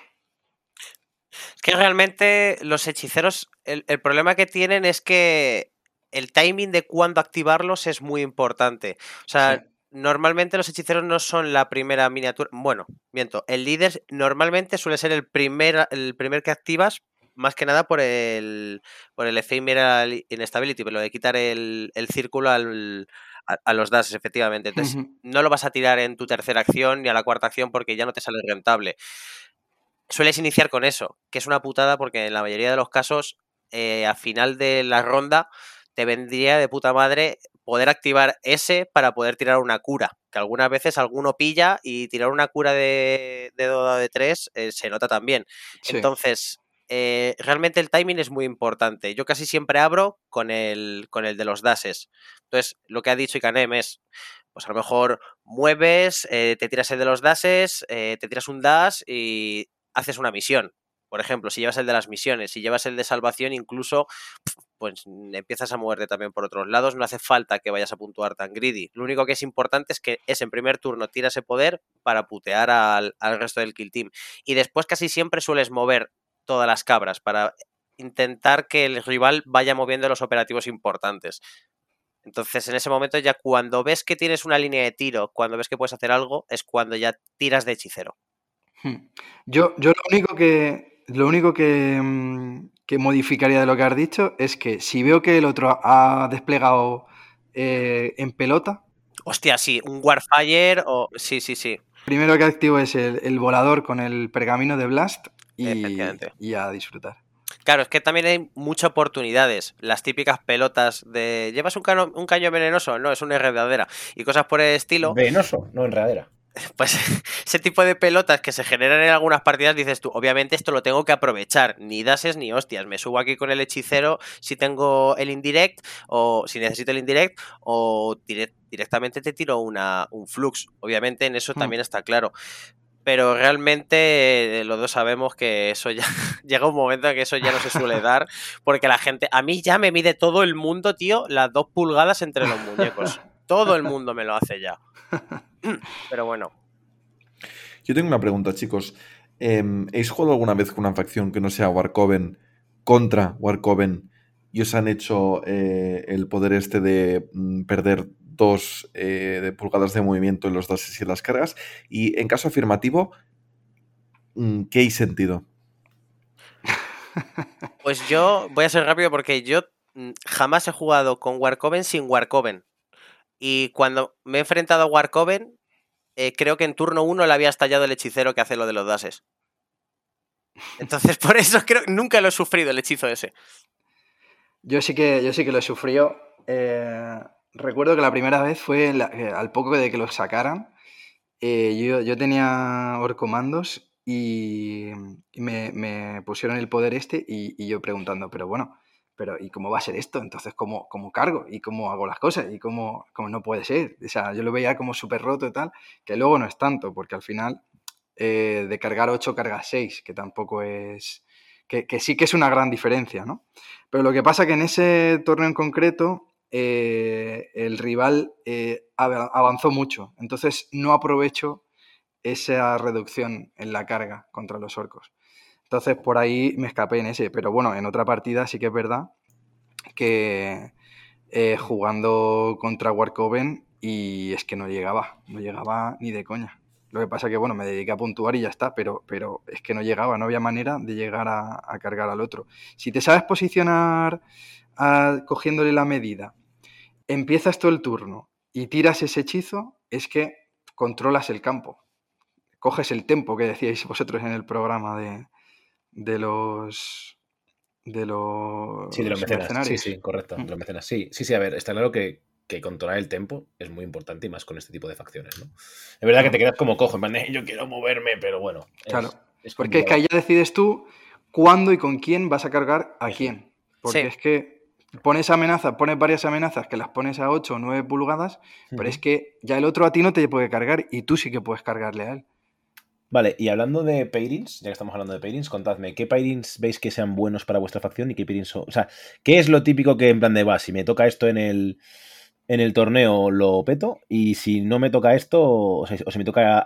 Es que realmente los hechiceros, el, el, problema que tienen es que el timing de cuándo activarlos es muy importante. O sea, sí. normalmente los hechiceros no son la primera miniatura. Bueno, miento, el líder normalmente suele ser el primer, el primer que activas, más que nada por el, por el ephemeral instability, pero lo de quitar el, el círculo al, a, a, los dashes, efectivamente. Entonces, uh -huh. no lo vas a tirar en tu tercera acción ni a la cuarta acción porque ya no te sale rentable. Sueles iniciar con eso, que es una putada porque en la mayoría de los casos, eh, a final de la ronda, te vendría de puta madre poder activar ese para poder tirar una cura. Que algunas veces alguno pilla y tirar una cura de, de de 3 eh, se nota también. Sí. Entonces, eh, realmente el timing es muy importante. Yo casi siempre abro con el, con el de los dashes. Entonces, lo que ha dicho Ikanem es, pues a lo mejor mueves, eh, te tiras el de los dashes, eh, te tiras un dash y haces una misión. Por ejemplo, si llevas el de las misiones, si llevas el de salvación, incluso pues empiezas a moverte también por otros lados. No hace falta que vayas a puntuar tan greedy. Lo único que es importante es que es en primer turno tira ese poder para putear al, al resto del kill team. Y después casi siempre sueles mover todas las cabras para intentar que el rival vaya moviendo los operativos importantes. Entonces, en ese momento ya cuando ves que tienes una línea de tiro, cuando ves que puedes hacer algo, es cuando ya tiras de hechicero. Hmm. Yo, yo lo único que lo único que, mm, que, modificaría de lo que has dicho es que si veo que el otro ha desplegado eh, en pelota. Hostia, sí, un Warfire o. Sí, sí, sí. Primero que activo es el, el volador con el pergamino de Blast y, y, a disfrutar. Claro, es que también hay muchas oportunidades. Las típicas pelotas de. ¿Llevas un, cano, un caño venenoso? No, es una enredadera. Y cosas por el estilo. Venenoso, no enredadera pues ese tipo de pelotas que se generan en algunas partidas, dices tú, obviamente esto lo tengo que aprovechar, ni dases ni hostias, me subo aquí con el hechicero si tengo el indirect o si necesito el indirect o direct, directamente te tiro una, un flux, obviamente en eso hmm. también está claro. Pero realmente eh, los dos sabemos que eso ya llega un momento en que eso ya no se suele dar, porque la gente, a mí ya me mide todo el mundo, tío, las dos pulgadas entre los muñecos. Todo el mundo me lo hace ya. Pero bueno. Yo tengo una pregunta, chicos. ¿Habéis jugado alguna vez con una facción que no sea Warcoven contra Warcoven y os han hecho eh, el poder este de mm, perder dos eh, de pulgadas de movimiento en los dases y en las cargas? Y en caso afirmativo, mm, ¿qué hay sentido? Pues yo voy a ser rápido porque yo mm, jamás he jugado con Warcoven sin Warcoven. Y cuando me he enfrentado a Warcoven, eh, creo que en turno 1 le había estallado el hechicero que hace lo de los dases. Entonces, por eso creo que nunca lo he sufrido el hechizo ese. Yo sí que, yo sí que lo he sufrido. Eh, recuerdo que la primera vez fue eh, al poco de que lo sacaran. yo, tenía orcomandos y, me, pusieron el poder este y, yo preguntando, pero bueno, pero ¿y cómo va a ser esto? Entonces, ¿cómo, cómo cargo? ¿Y cómo hago las cosas? ¿Y cómo, cómo no puede ser? O sea, yo lo veía como súper roto y tal, que luego no es tanto, porque al final eh, de cargar 8 cargas 6, que tampoco es... Que, sí que es una gran diferencia, ¿no? Pero lo que pasa que en ese torneo en concreto eh, el rival eh, avanzó mucho, entonces no aprovecho esa reducción en la carga contra los orcos. Entonces por ahí me escapé en ese, pero bueno, en otra partida sí que es verdad que eh, jugando contra Warcoven y es que no llegaba, no llegaba ni de coña. Lo que pasa que, bueno, me dediqué a puntuar y ya está, pero, pero es que no llegaba, no había manera de llegar a, cargar al otro. Si te sabes posicionar cogiéndole la medida, empiezas todo el turno y tiras ese hechizo, es que controlas el campo. Coges el tempo que decíais vosotros en el programa de, de los de los sí de los mecenas. Sí sí correcto de mm. los mecenas. Sí sí sí a ver está claro que, que controlar el tempo es muy importante y más con este tipo de facciones no es verdad que te quedas como cojo en plan yo quiero moverme pero bueno claro es porque es que ahí ya decides tú cuándo y con quién vas a cargar a quién porque es que pones amenazas pones varias amenazas que las pones a 8 o 9 pulgadas pero es que ya el otro a ti no te puede cargar y tú sí que puedes cargarle a él Vale, y hablando de pairings, ya que estamos hablando de pairings, contadme, ¿qué pairings veis que sean buenos para vuestra facción y qué pairings son? O sea, ¿qué es lo típico que en plan de va? Si me toca esto en el, en el torneo, lo peto, y si no me toca esto, o, sea, si me toca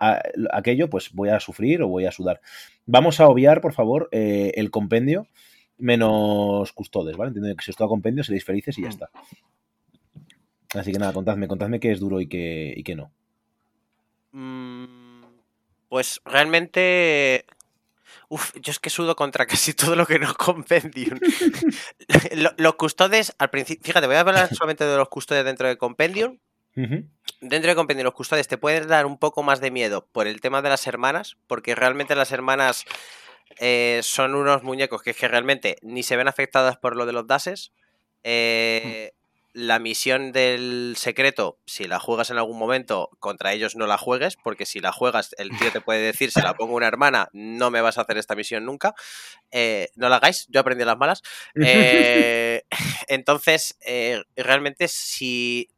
aquello, pues voy a sufrir o voy a sudar. Vamos a obviar, por favor, eh, el compendio menos custodes, ¿vale? Entiendo que si os toca compendio seréis felices y ya mm. está. Así que nada, contadme, contadme qué es duro y qué, y qué no. Mmm pues realmente. Uf, yo es que sudo contra casi todo lo que no Compendium. los custodes, al principio. Fíjate, voy a hablar solamente de los custodes dentro de Compendium. Dentro de Compendium, los custodes te pueden dar un poco más de miedo por el tema de las hermanas, porque realmente las hermanas eh, son unos muñecos que, es que realmente ni se ven afectadas por lo de los dases. Eh, la misión del secreto, si la juegas en algún momento, contra ellos no la juegues, porque si la juegas, el tío te puede decir, si la pongo una hermana, no me vas a hacer esta misión nunca. Eh, no la hagáis, yo aprendí las malas. Entonces, realmente, si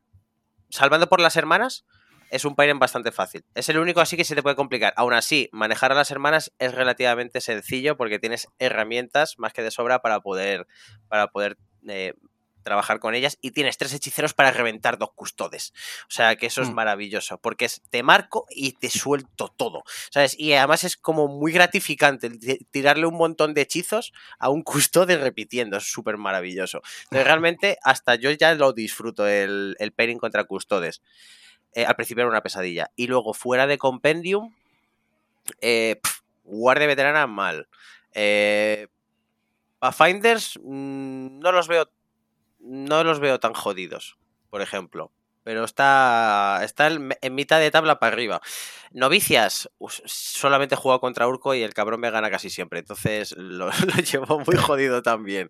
salvando por las hermanas, es un pairing bastante fácil. Es el único así que se te puede complicar. Aún así, manejar a las hermanas es relativamente sencillo porque tienes herramientas más que de sobra para poder, para poder trabajar con ellas y tienes tres hechiceros para reventar dos custodes. O sea que eso es mm. maravilloso, porque es te marco y te suelto todo. ¿Sabes? Y además es como muy gratificante tirarle un montón de hechizos a un custode repitiendo. Es súper maravilloso. Entonces, realmente, hasta yo ya lo disfruto el, el pairing contra custodes. Eh, al principio era una pesadilla. Y luego, fuera de compendium, eh, guardia veterana mal. Eh, Pathfinders mm, no los veo no los veo tan jodidos, por ejemplo. Pero está, está en mitad de tabla para arriba. Novicias, solamente he contra Urco y el cabrón me gana casi siempre. Entonces lo, llevo muy jodido también.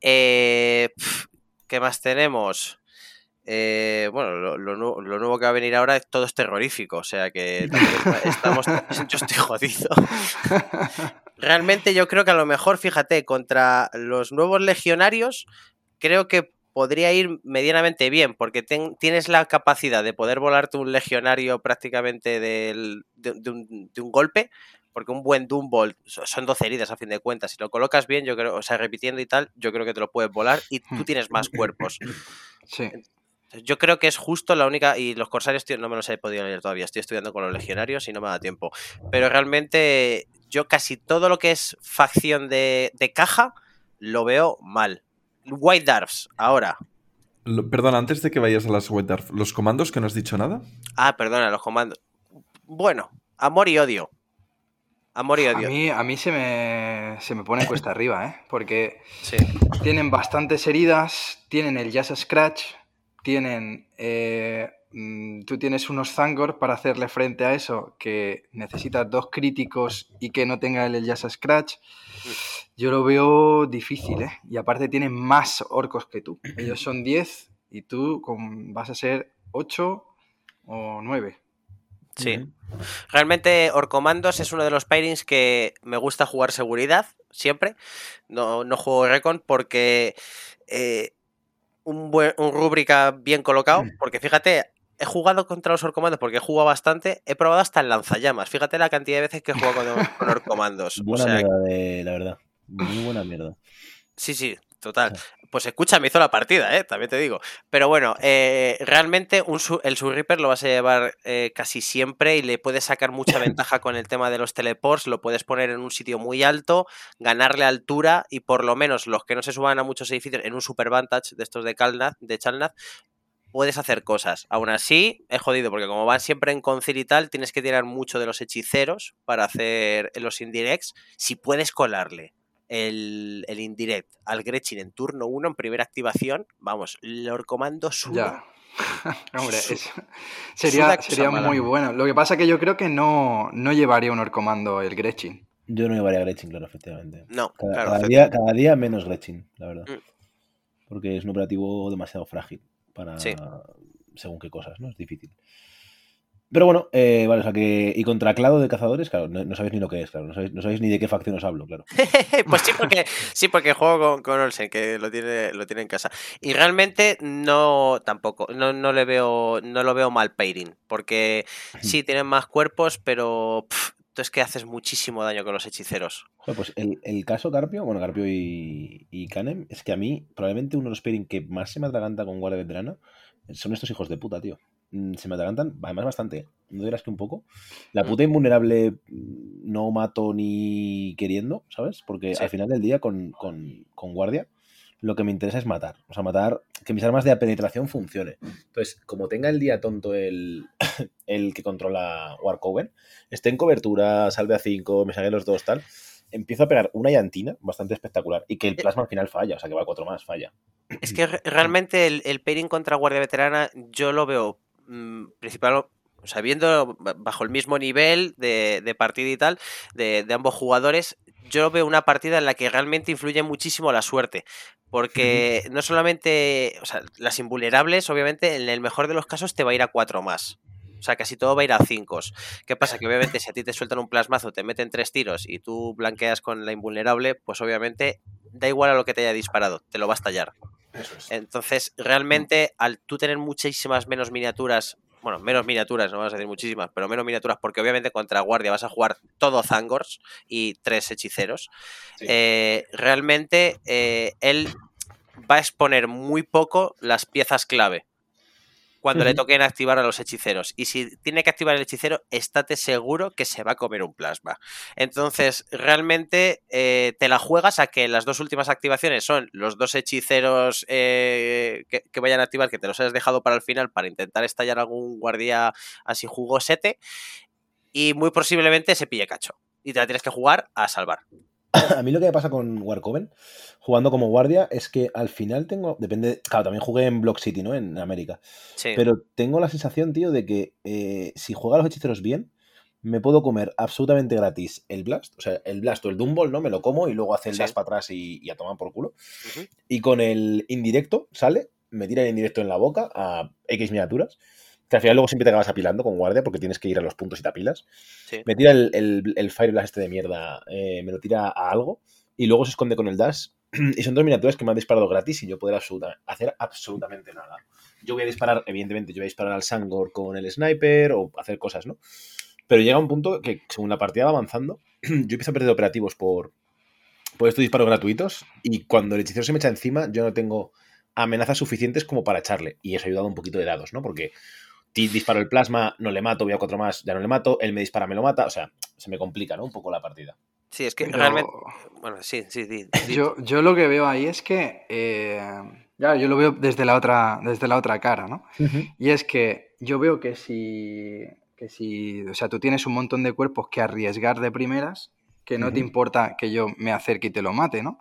Eh, ¿Qué más tenemos? Eh, bueno, lo, nuevo que va a venir ahora es todo es terrorífico, o sea que estamos, yo estoy jodido. Realmente yo creo que a lo mejor, fíjate, contra los nuevos legionarios creo que podría ir medianamente bien, porque tienes la capacidad de poder volarte un legionario prácticamente de, un, golpe, porque un buen Doombolt son 12 heridas a fin de cuentas. Si lo colocas bien, yo creo, o sea, repitiendo y tal, yo creo que te lo puedes volar y tú hmm. tienes más cuerpos. Sí. Yo creo que es justo la única. Y los corsarios, tío, no me los he podido leer todavía. Estoy estudiando con los legionarios y no me da tiempo. Pero realmente, yo casi todo lo que es facción de, de caja lo veo mal. White Dwarfs, ahora. perdón, antes de que vayas a las White Dwarfs, ¿los comandos que no has dicho nada? Ah, perdona, los comandos. Bueno, amor y odio. Amor y odio. A mí, a mí se, me, se me pone cuesta arriba, ¿eh? Porque tienen bastantes heridas, tienen el Jazz Scratch, tienen... Eh, mm, tú tienes unos Zangor para hacerle frente a eso que necesitas dos críticos y que no tenga el Jazz Scratch. Yo lo veo difícil, ¿eh? Y aparte tienen más orcos que tú. Ellos son 10 y tú vas a ser 8 o 9. Sí. Realmente Orcomandos es uno de los pairings que me gusta jugar seguridad, siempre. No, no juego Recon porque eh, un, buen, un rúbrica bien colocado, porque fíjate, he jugado contra los Orcomandos porque he jugado bastante, he probado hasta el lanzallamas. Fíjate la cantidad de veces que he jugado con, con Orcomandos. Buena mierda, de, la verdad. Muy buena mierda. Sí, sí, total. Pues escucha, me hizo la partida, ¿eh? también te digo. Pero bueno, eh, realmente un, el Surripper lo vas a llevar eh, casi siempre y le puedes sacar mucha ventaja con el tema de los teleports. Lo puedes poner en un sitio muy alto, ganarle altura y por lo menos los que no se suban a muchos edificios en un Super Vantage de estos de, Chalnath, puedes hacer cosas. Aún así, es jodido, porque como van siempre en concil y tal, tienes que tirar mucho de los hechiceros para hacer los indirects. Si puedes colarle el, indirect al Gretchen en turno 1, en primera activación, vamos, Lord Comando Ya. Hombre, sería, sería muy bueno. Lo que pasa es que yo creo que no, no llevaría un Orcomando el Gretchen. Yo no llevaría Gretchen, claro, efectivamente. No, cada, claro. Cada, día, cada día, menos Gretchen, la verdad. Mm. Porque es un operativo demasiado frágil para según qué cosas, ¿no? Es difícil. Pero bueno, eh, vale, o sea que. Y contra Clado de cazadores, claro, no, sabéis ni lo que es, claro. No sabéis, ni de qué facción os hablo, claro. pues sí, porque sí, porque juego con, Olsen, que lo tiene, lo tiene en casa. Y realmente no tampoco, no, no le veo, no lo veo mal pairing. Porque sí, tienen más cuerpos, pero tú es que haces muchísimo daño con los hechiceros. pues el, caso Carpio, bueno, Carpio y, y, Canem, es que a mí, probablemente uno de los pairing que más se me atraganta con Guardia Veterana son estos hijos de puta, tío. Mm, se me atragantan, además bastante, no dirás que un poco. La mm. puta invulnerable mm, no mato ni queriendo, ¿sabes? Porque al final del día con, guardia lo que me interesa es matar. O sea, matar, que mis armas de penetración funcione. Entonces, como tenga el día tonto el, el que controla Warcoven, esté en cobertura, salve a 5, me salga los dos, tal, empiezo a pegar una llantina bastante espectacular y que el eh plasma al final falla, o sea, que va a cuatro más, falla. Es que realmente el, el pairing contra Guardia Veterana yo lo veo principal, o sea, viendo bajo el mismo nivel de, partida y tal, de, ambos jugadores, yo veo una partida en la que realmente influye muchísimo la suerte. Porque no solamente, o sea, las invulnerables, obviamente, en el mejor de los casos te va a ir a cuatro más. O sea, casi todo va a ir a cinco. ¿Qué pasa? Que obviamente si a ti te sueltan un plasmazo, te meten tres tiros y tú blanqueas con la invulnerable, pues obviamente da igual a lo que te haya disparado, te lo va a estallar. Entonces, realmente, al tú tener muchísimas menos miniaturas, bueno, menos miniaturas, no vas a decir muchísimas, pero menos miniaturas, porque obviamente contra Guardia vas a jugar todo Zangors y tres hechiceros, eh, realmente eh, él va a exponer muy poco las piezas clave cuando le toquen activar a los hechiceros. Y si tiene que activar el hechicero, estate seguro que se va a comer un plasma. Entonces, realmente eh, te la juegas a que las dos últimas activaciones son los dos hechiceros eh, que, vayan a activar, que te los hayas dejado para el final para intentar estallar algún guardia así jugosete. Y muy posiblemente se pille cacho. Y te la tienes que jugar a salvar. a mí lo que me pasa con Warcoven, jugando como guardia, es que al final tengo. Depende. Claro, también jugué en Block City, ¿no? En América. Sí. Pero tengo la sensación, tío, de que eh, si juega a los hechiceros bien, me puedo comer absolutamente gratis el Blast. O sea, el Blast o el Dumble, ¿no? Me lo como y luego hace el Dash para atrás y, a tomar por culo. Y con el indirecto, sale, me tira el indirecto en la boca a X miniaturas que al final luego siempre te acabas apilando con guardia porque tienes que ir a los puntos y te apilas. Me tira el, el, el Fire Blast este de mierda, eh, me lo tira a algo y luego se esconde con el Dash y son dos miniaturas que me han disparado gratis y yo poder absoluta- hacer absolutamente nada. Yo voy a disparar, evidentemente, yo voy a disparar al Sangor con el sniper o hacer cosas, ¿no? Pero llega un punto que, según la partida va avanzando, yo empiezo a perder operativos por, por estos disparos gratuitos y cuando el hechicero se me echa encima, yo no tengo amenazas suficientes como para echarle. Y eso ha ayudado un poquito de dados, ¿no? Porque disparo el plasma, no le mato, voy a cuatro más, ya no le mato, él me dispara, me lo mata, o sea, se me complica, ¿no? Un poco la partida. Sí, es que Pero realmente. Bueno, sí, sí, sí. sí. yo, yo lo que veo ahí es que. eh, ya, yo lo veo desde la otra, desde la otra cara, ¿no? Y es que yo veo que si, que si, o sea, tú tienes un montón de cuerpos que arriesgar de primeras, que no te importa que yo me acerque y te lo mate, ¿no?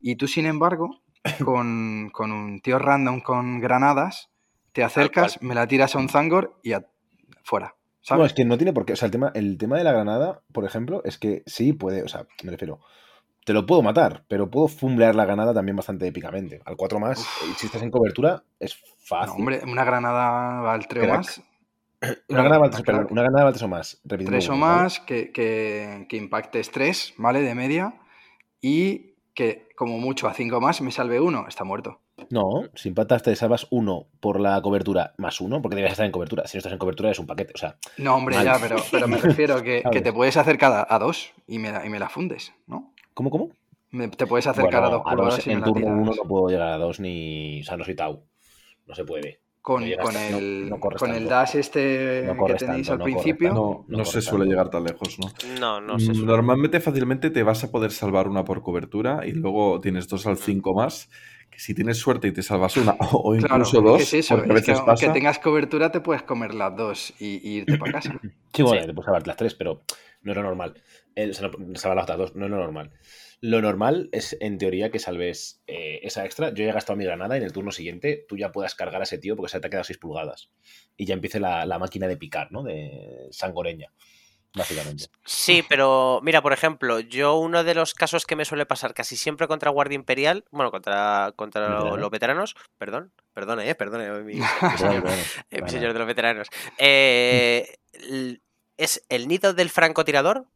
Y tú, sin embargo, con, con un tío random con granadas, te acercas, me la tiras a un Zangor y a- fuera. ¿sabes? No, es que no tiene por qué. O sea, el tema, el tema de la granada, por ejemplo, es que sí puede, o sea, me refiero. Te lo puedo matar, pero puedo fumblear la granada también bastante épicamente. Al 4 más, eh, si estás en cobertura, es No, fácil. hombre, una granada al 3 Crack. más. una granada crack. perdón, una granada vale tres o más. repitiendo Tres o uno, ¿vale? más, que, que, que impactes 3, ¿vale? De media. Y que como mucho a 5 más me salve uno, está muerto. No, si impactas te salvas uno por la cobertura más uno, porque debes estar en cobertura. Si no estás en cobertura es un paquete. O sea, No, hombre, ya, pero, pero me refiero que, te puedes acercar a, a dos y me, la, y me la fundes, ¿no? ¿cómo, cómo? Me- te puedes acercar Bueno, a dos a curvadas dos, y me en turno uno no puedo llegar a dos ni. O sea, no soy Tau. No se puede. Con, no llegas con no- el, no con el dash este No que tenéis tanto, al principio. tanto. No, no No se suele tanto. llegar tan lejos, ¿no? No, no sé. Mm, Normalmente fácilmente te vas a poder salvar una por cobertura y luego tienes dos al 5 más, si tienes suerte y te salvas una o Claro, incluso es dos, que es eso, porque a es que veces aunque pasa. tengas cobertura te puedes comer las dos y, y irte para casa. Sí, bueno, Sí. te puedes salvar las tres, pero no es lo normal. El, o sea, no- salvar las otras dos, no es lo normal. Lo normal es, en teoría, que salves eh, esa extra. Yo ya he gastado mi granada y en el turno siguiente tú ya puedas cargar a ese tío porque se te ha quedado 6 pulgadas. Y ya empiece la, la máquina de picar, ¿no? De sangoreña, básicamente. Sí, pero mira, por ejemplo, yo uno de los casos que me suele pasar casi siempre contra Guardia Imperial, bueno, contra, contra los veteranos, perdón, perdone, eh, perdone, mi, mi señor, eh, mi señor de los veteranos. Eh, es el nido del francotirador.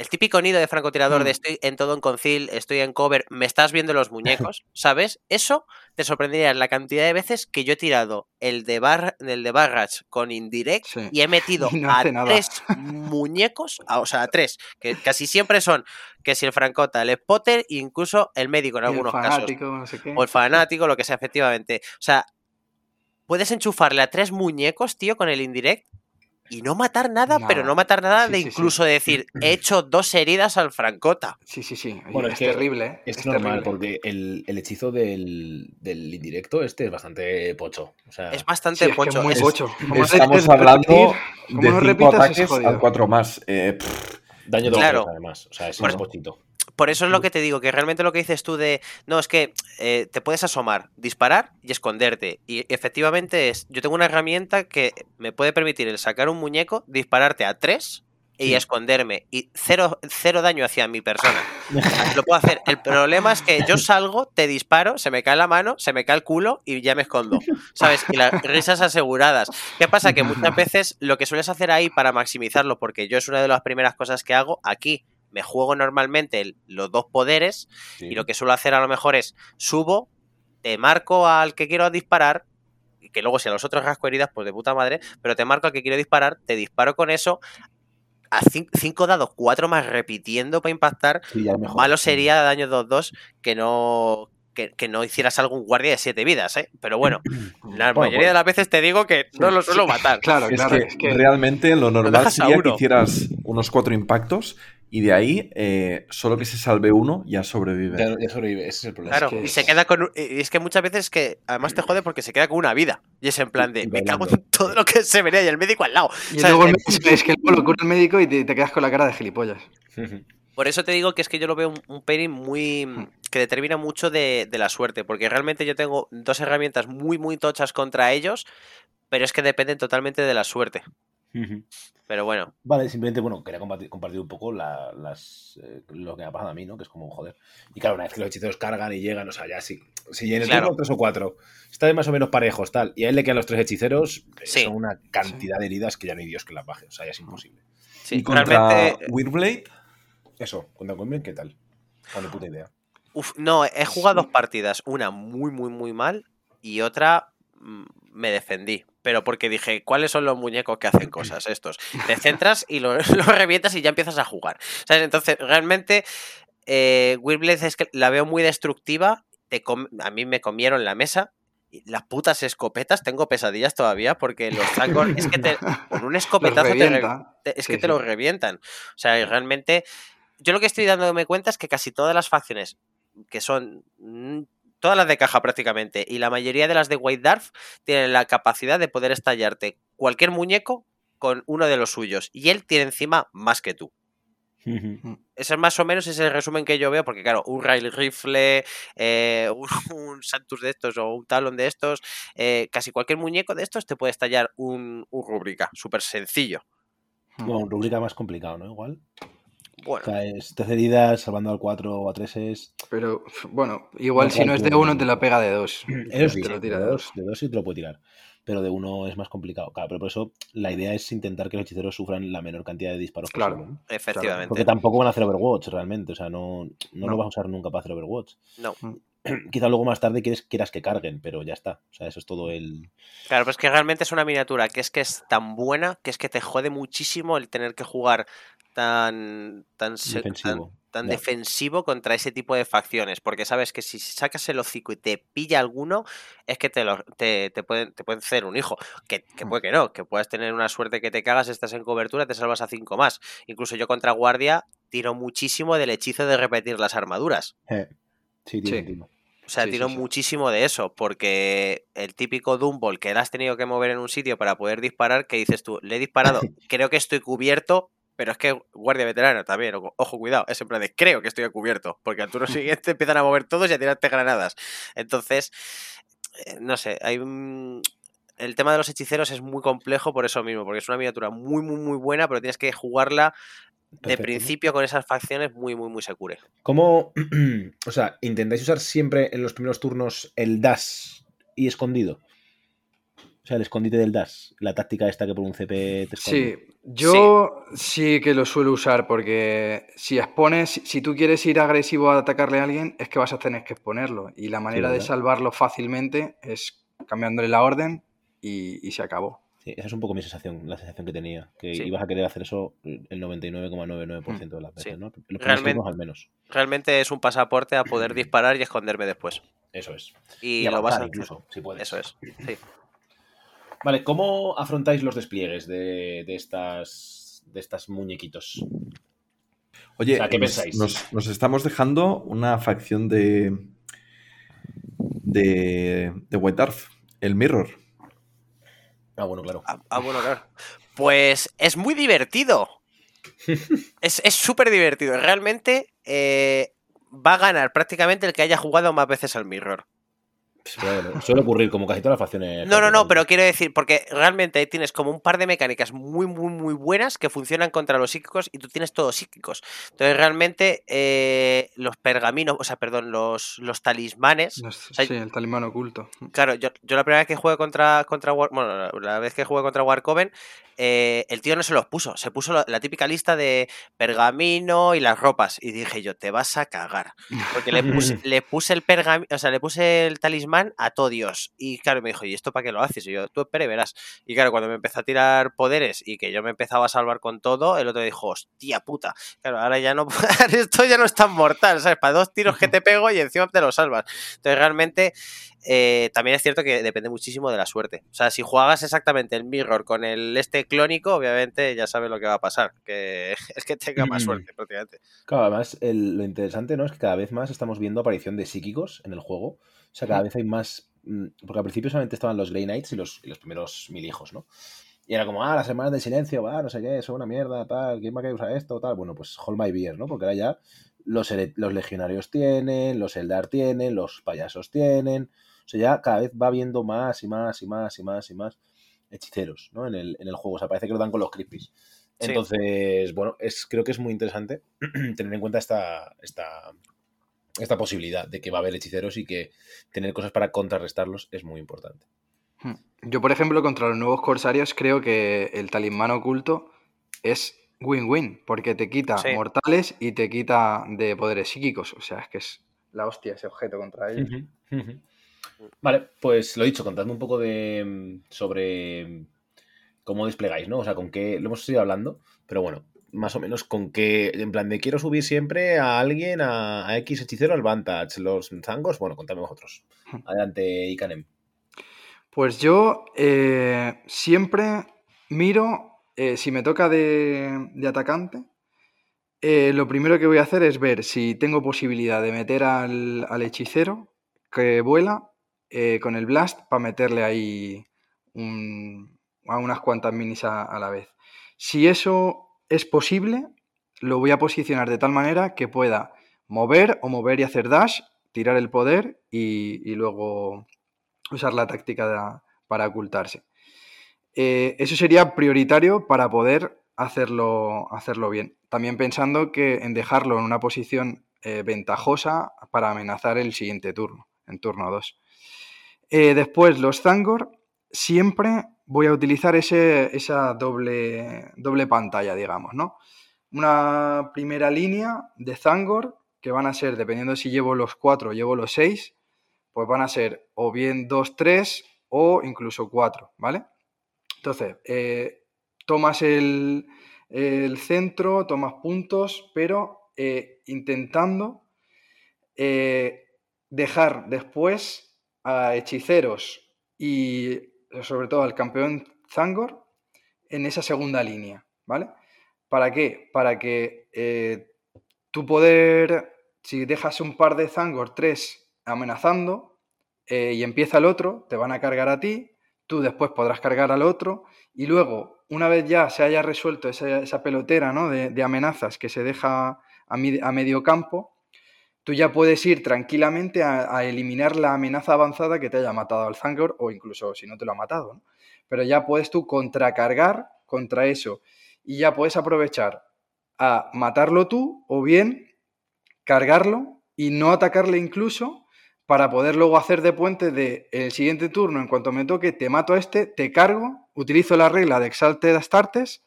El típico nido de francotirador de Mm. estoy en todo en concil, estoy en cover, me estás viendo los muñecos, ¿sabes? Eso te sorprendería la cantidad de veces que yo he tirado el de, bar, el de Barrage con Indirect Sí. y he metido Y no a nada. tres muñecos, a- o sea, a tres, que casi siempre son que si el francota, el spotter e incluso el médico en Y el algunos casos. fanático, no sé qué. O el fanático, lo que sea, efectivamente. O sea, puedes enchufarle a tres muñecos, tío, con el indirect y no matar nada, pero no matar nada Sí, de sí, sí. incluso decir, he hecho dos heridas al francota. Sí, sí, sí. Oye, Bueno, es, es que terrible, ¿eh? Es, Es normal, terrible. porque el, el hechizo del, del indirecto este es bastante pocho. O sea, Es bastante Sí, es que pocho. es Estamos hablando de no 5 repitas, es ataques al 4 más. Eh, pff, daño de Claro. además. O sea, es un pochito. Por eso es lo que te digo, que realmente lo que dices tú de, no, es que eh, te puedes asomar, disparar y esconderte. Y efectivamente es, yo tengo una herramienta que me puede permitir el sacar un muñeco, dispararte a tres y Sí. esconderme. Y cero, cero daño hacia mi persona. Lo puedo hacer. El problema es que yo salgo, te disparo, se me cae la mano, se me cae el culo y ya me escondo. ¿Sabes? Y las risas aseguradas. ¿Qué pasa? Que muchas veces lo que sueles hacer ahí para maximizarlo, porque yo es una de las primeras cosas que hago aquí. Me juego normalmente los dos poderes Sí. y lo que suelo hacer a lo mejor es subo, te marco al que quiero disparar, y que luego si a los otros rasco heridas, pues de puta madre, pero te marco al que quiero disparar, te disparo con eso, a cin- cinco dados, cuatro más repitiendo para impactar, Sí, ya es mejor. malo sería daño 2-2 que no... Que, que no hicieras algún guardia de siete vidas, ¿eh? Pero bueno, la Bueno, mayoría pues- de las veces te digo que no lo suelo matar. Claro, es, claro. que es que realmente lo normal sería que hicieras unos 4 impactos y de ahí eh, solo que se salve uno ya sobrevive. Ya, ya sobrevive, ese es el problema. Claro, que y es- se queda con. un- y es que muchas veces que además te jode porque se queda con una vida. Y es en plan de. Y Me cago en todo lo que se venía y el médico al lado. Y ¿sabes? luego el médico- es que luego lo cura el médico y te, te quedas con la cara de gilipollas. Por eso te digo que es que yo lo veo un, un pairing muy. que determina mucho de, de la suerte. Porque realmente yo tengo dos herramientas muy, muy tochas contra ellos. Pero es que dependen totalmente de la suerte. Pero bueno, Vale, simplemente, bueno, quería compartir, compartir un poco la- las, eh, lo que me ha pasado a mí, ¿no? Que es como, joder. Y claro, una vez que los hechiceros cargan y llegan, o sea, ya sí. Si en el Claro. turno tres o cuatro están más o menos parejos, tal, y a él le quedan los tres hechiceros, eh, Sí. son una cantidad de heridas que ya no hay Dios que las baje. O sea, ya es imposible. sí, y contra realmente. Wyrblade, Eso, cuenta conmigo, ¿qué tal? Con puta idea. Uf, no, he jugado dos partidas. Una muy, muy, muy mal y otra mm, me defendí. Pero porque dije, ¿cuáles son los muñecos que hacen cosas estos? Te centras y lo, lo revientas y ya empiezas a jugar. ¿Sabes? Entonces, realmente, eh, es que la veo muy destructiva. Te a mí me comieron la mesa. y Las putas escopetas, tengo pesadillas todavía porque los sacos, es que te, con un Los escopetazo te, re- te- es Sí, que te sí. lo revientan. O sea, realmente, yo lo que estoy dándome cuenta es que casi todas las facciones, que son mm, todas las de caja prácticamente, y la mayoría de las de White Dwarf, tienen la capacidad de poder estallarte cualquier muñeco con uno de los suyos. Y él tiene encima más que tú. Ese es más o menos ese resumen que yo veo, porque claro, un rail rifle, eh, un, un Santus de estos o un talón de estos, eh, casi cualquier muñeco de estos te puede estallar un, un rúbrica, súper sencillo. Bueno, un rúbrica más complicado, ¿no? Igual. Bueno, O sea, es 13 heridas, salvando al 4 o a 3 es. Pero bueno, igual No si no es de cualquier- uno te la pega de dos. Eso sí, te lo de tira de dos, dos. de dos sí te lo puede tirar. Pero de uno es más complicado. Claro, pero por eso la idea es intentar que los hechiceros sufran la menor cantidad de disparos Claro. posible. ¿no? efectivamente. Porque tampoco van a hacer Overwatch realmente. O sea, no, no, No. lo vas a usar nunca para hacer Overwatch. No. Quizá luego más tarde quieres, quieras que carguen, pero ya está. O sea, eso es todo el. Claro, pues que realmente es una miniatura que es que es tan buena que es que te jode muchísimo el tener que jugar tan tan tan- Defensivo. tan Ya. defensivo contra ese tipo de facciones, porque sabes que si sacas el hocico y te pilla alguno, es que te, lo- te, te pueden, te pueden hacer un hijo. Que, que puede que no, que puedas tener una suerte que te cagas, estás en cobertura, te salvas a cinco más. Incluso yo contra guardia tiro muchísimo del hechizo de repetir las armaduras. Eh, Sí, Sí. O sea, Sí, tiro sí, sí. muchísimo de eso, porque el típico Dumble que le has tenido que mover en un sitio para poder disparar, que dices tú, le he disparado, creo que estoy cubierto, pero es que guardia veterano también, ojo, cuidado, es en plan de creo que estoy cubierto, porque al turno siguiente empiezan a mover todos y a tirarte granadas. Entonces, eh, no sé, hay un... El tema de los hechiceros es muy complejo por eso mismo, porque es una miniatura muy, muy, muy buena, pero tienes que jugarla de principio con esas facciones muy, muy, muy secure. ¿Cómo, o sea, intentáis usar siempre en los primeros turnos el dash y escondido? O sea, el escondite del dash, la táctica esta que por un CP te esconde. Sí, yo sí. que lo suelo usar porque si expones, si- tú quieres ir agresivo a atacarle a alguien, es que vas a tener que exponerlo. Y la manera de salvarlo fácilmente es cambiándole la orden y, y se acabó. Sí, esa es un poco mi sensación, la sensación que tenía. Que Sí. ibas a querer hacer eso el 99,99% de las veces, Sí. ¿no? Los primeros Realmente- al menos. Realmente es un pasaporte a poder disparar y esconderme después. Eso es. Y, Y lo vas a incluso, si puedes. Eso es. Sí. Vale, ¿cómo afrontáis los despliegues de, de estas de estas muñequitos? Oye, O sea, ¿qué nos, pensáis? nos- nos estamos dejando una facción de. de. de White Dwarf, el Mirror. Ah, bueno, claro. Ah, ah, bueno, claro. Pues es muy divertido. es es súper divertido. Realmente eh, va a ganar prácticamente el que haya jugado más veces al Mirror. Pues, pero bueno, suele ocurrir como casi todas las facciones. No, no, no, pero quiero decir, porque realmente ahí tienes como un par de mecánicas muy, muy, muy buenas que funcionan contra los psíquicos y tú tienes todos psíquicos. Entonces, realmente, eh, los pergaminos, o sea, perdón, los, los talismanes. Sea, sí, el talimán oculto. Claro, yo, yo la primera vez que jugué contra, contra War- bueno, la, la vez que jugué contra Warcoven, eh, el tío no se los puso, se puso la, la típica lista de pergamino y las ropas. Y dije yo, te vas a cagar. Porque le puse, le puse el pergamino, o sea, le puse el talismán a todo Dios. Y claro, me dijo, ¿y esto para qué lo haces? Y yo, tú espere, verás. Y claro, cuando me empezó a tirar poderes y que yo me empezaba a salvar con todo, el otro dijo, hostia puta. Claro, ahora ya no, esto ya no es tan mortal, ¿sabes? Para dos tiros que te pego y encima te lo salvas. Entonces, realmente, eh, también es cierto que depende muchísimo de la suerte. O sea, si juegas exactamente el mirror con el este clónico, obviamente ya sabes lo que va a pasar. Que es que tenga más Mm. suerte, prácticamente. Claro, además, el- lo interesante, ¿no? Es que cada vez más estamos viendo aparición de psíquicos en el juego. O sea, cada vez hay más. mm, Porque al principio solamente estaban los Grey Knights y los, y los primeros mil hijos, ¿no? Y era como, ah, las semanas de silencio, va, no sé qué, son una mierda, tal, ¿quién va a querer usar esto? Tal. Bueno, pues hold my beer, ¿no? Porque ahora ya los, los legionarios tienen, los Eldar tienen, los payasos tienen. O sea, ya cada vez va viendo más y más y más y más y más hechiceros, ¿no? En el, en el juego. O sea, parece que lo dan con los creepies. Sí. Entonces, bueno, es, creo que es muy interesante tener en cuenta esta, esta, esta posibilidad de que va a haber hechiceros y que tener cosas para contrarrestarlos es muy importante. Hmm. Yo, por ejemplo, contra los nuevos corsarios creo que el talismán oculto es win-win, porque te quita Sí. mortales y te quita de poderes psíquicos. O sea, es que es la hostia ese objeto contra ellos. Vale, pues lo dicho, contadme un poco de mm, sobre cómo desplegáis, ¿no? O sea, con qué lo hemos ido hablando, pero bueno, más o menos con qué, en plan de quiero subir siempre a alguien a, a X hechicero al Vantage, los zangos, bueno, contadme vosotros. Adelante, Ikanem. Pues yo eh, siempre miro, eh, si me toca de, de atacante, eh, lo primero que voy a hacer es ver si tengo posibilidad de meter al, al hechicero que vuela con el blast para meterle ahí un- a unas cuantas minis a, a la vez. Si eso es posible, lo voy a posicionar de tal manera que pueda mover o mover y hacer dash, tirar el poder y, luego usar la táctica para ocultarse. Eh, eso sería prioritario para poder hacerlo, hacerlo bien. También pensando que en dejarlo en una posición eh, ventajosa para amenazar el siguiente turno, en turno 2. después, los Zangor, siempre voy a utilizar ese, esa doble, doble pantalla, digamos, ¿no? Una primera línea de Zangor, que van a ser, dependiendo si llevo los 4 o llevo los 6, pues van a ser o bien 2, 3 o incluso 4, ¿vale? Entonces, eh, tomas el, el centro, tomas puntos, pero eh, intentando eh, dejar después a hechiceros y sobre todo al campeón Zangor en esa segunda línea, ¿vale? ¿Para qué? Para que eh, tu poder, si dejas un par de Zangor, tres amenazando, eh, y empieza el otro, te van a cargar a ti, tú después podrás cargar al otro, y luego, una vez ya se haya resuelto esa, esa pelotera ¿no? de, amenazas que se deja a, a, medio campo, tú ya puedes ir tranquilamente a, eliminar la amenaza avanzada que te haya matado al Zangor, o incluso si no te lo ha matado, ¿no? Pero ya puedes tú contracargar contra eso, y ya puedes aprovechar a matarlo tú, o bien cargarlo y no atacarle incluso para poder luego hacer de puente de el siguiente turno, en cuanto me toque, te mato a este, te cargo, utilizo la regla de Exalted Astartes